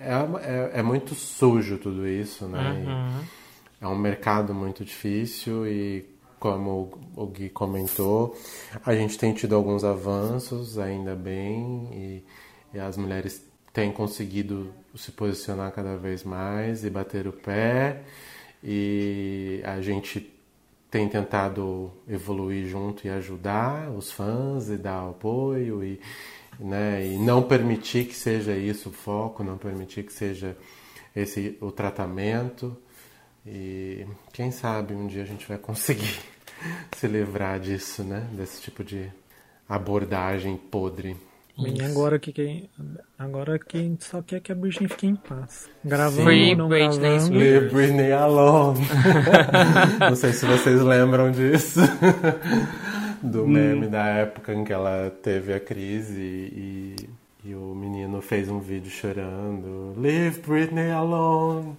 é, é, é muito sujo tudo isso, né? Uhum. E, é um mercado muito difícil e como o Gui comentou, a gente tem tido alguns avanços, ainda bem, e, e as mulheres têm conseguido se posicionar cada vez mais e bater o pé, e a gente tem tentado evoluir junto e ajudar os fãs e dar apoio e, né, e não permitir que seja isso o foco, não permitir que seja esse o tratamento. E quem sabe um dia a gente vai conseguir [laughs] se livrar disso, né? Desse tipo de abordagem podre. Bem, agora que quem agora quem só quer que a Britney fique em paz. Gravando Free ou não Britney gravando. Leave Britney alone. [laughs] Não sei se vocês lembram disso. [laughs] Do meme da época em que ela teve a crise e, e o menino fez um vídeo chorando. Leave Britney alone.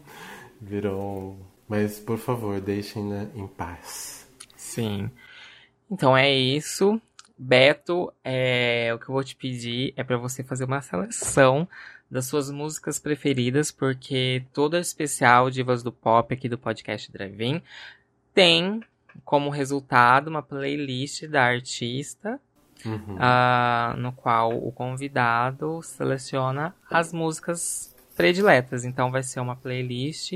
Virou. Mas por favor, deixem-na em paz. Sim. Então é isso. Beto, é, o que eu vou te pedir é pra você fazer uma seleção das suas músicas preferidas, porque todo especial Divas do Pop aqui do podcast Drive-In tem como resultado uma playlist da artista, Uhum. ah, no qual o convidado seleciona as músicas prediletas. Então vai ser uma playlist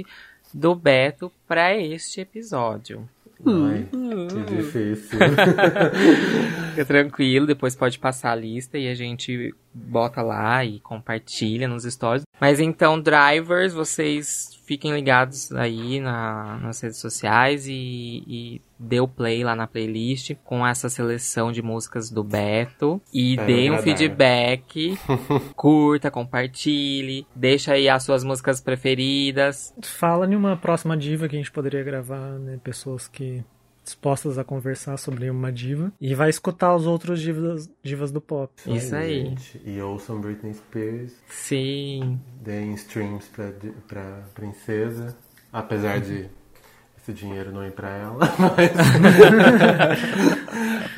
do Beto para este episódio. Ai, que difícil. [laughs] Fica tranquilo, depois pode passar a lista e a gente bota lá e compartilha nos stories. Mas então, drivers, vocês fiquem ligados aí na- nas redes sociais e, e dê o play lá na playlist com essa seleção de músicas do Beto. E Espero dê um feedback, [laughs] curta, compartilhe, deixa aí as suas músicas preferidas. Fala em uma próxima diva que a gente poderia gravar, né? Pessoas que dispostas a conversar sobre uma diva e vai escutar os outros divas, divas do pop. Isso aí. gente. E ouçam Britney Spears. Sim. Deem streams pra, pra princesa. Apesar de esse dinheiro não ir pra ela. [laughs] Mas,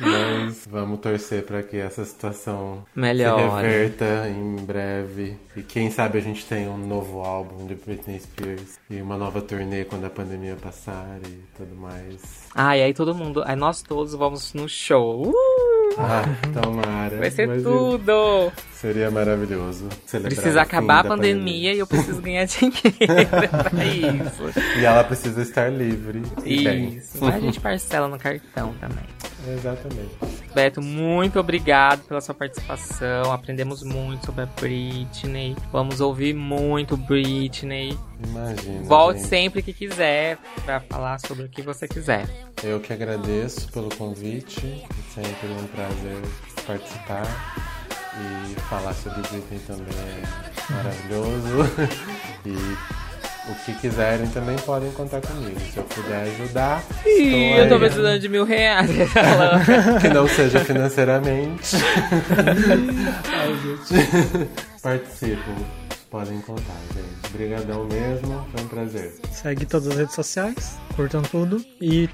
[laughs] mas vamos torcer pra que essa situação Melhor. se reverta em breve. E quem sabe a gente tem um novo álbum de Britney Spears. E uma nova turnê quando a pandemia passar e tudo mais. Ah, e aí todo mundo, aí nós todos vamos no show. Uh! Ah, tomara. Vai ser Imagina. tudo! Seria maravilhoso. Precisa acabar a da pandemia, e eu preciso ganhar [laughs] dinheiro pra isso. E ela precisa estar livre. Isso. Mas a gente parcela no cartão também. Exatamente. Beto, muito obrigado pela sua participação. Aprendemos muito sobre a Britney. Vamos ouvir muito Britney. Imagina. Volte gente. sempre que quiser pra falar sobre o que você quiser. Eu que agradeço pelo convite. Sempre um prazer participar. E falar sobre Britney também é maravilhoso. [laughs] e o que quiserem também podem contar comigo. Se eu puder ajudar, Ih, estou eu tô precisando de mil reais. [laughs] que não seja financeiramente. [laughs] A gente participam. Podem contar, gente. Obrigadão mesmo, foi um prazer. Segue todas as redes sociais, curtam tudo. E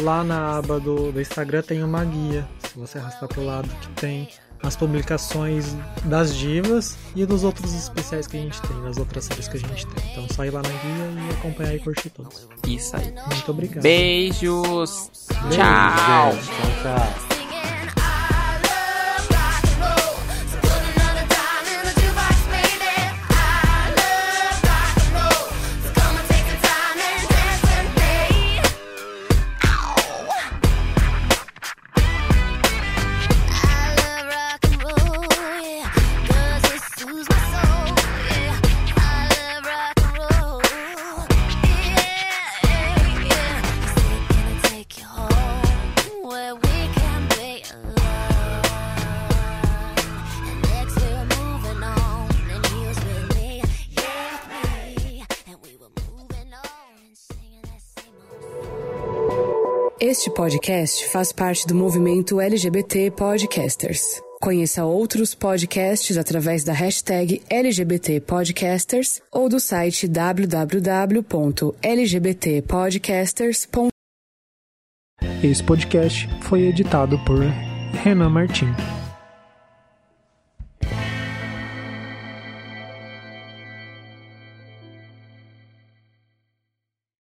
lá na aba do, do Instagram tem uma guia. Se você arrastar pro lado, que tem as publicações das divas e dos outros especiais que a gente tem, das outras séries que a gente tem. Então só ir lá na guia e acompanhar e curtir todos. Isso aí. Muito obrigado. Beijos. Tchau. Gente, tchau, tchau. Podcast faz parte do movimento LGBT Podcasters. Conheça outros podcasts através da hashtag LGBT Podcasters ou do site www.lgbtpodcasters.com. Esse podcast foi editado por Renan Martins.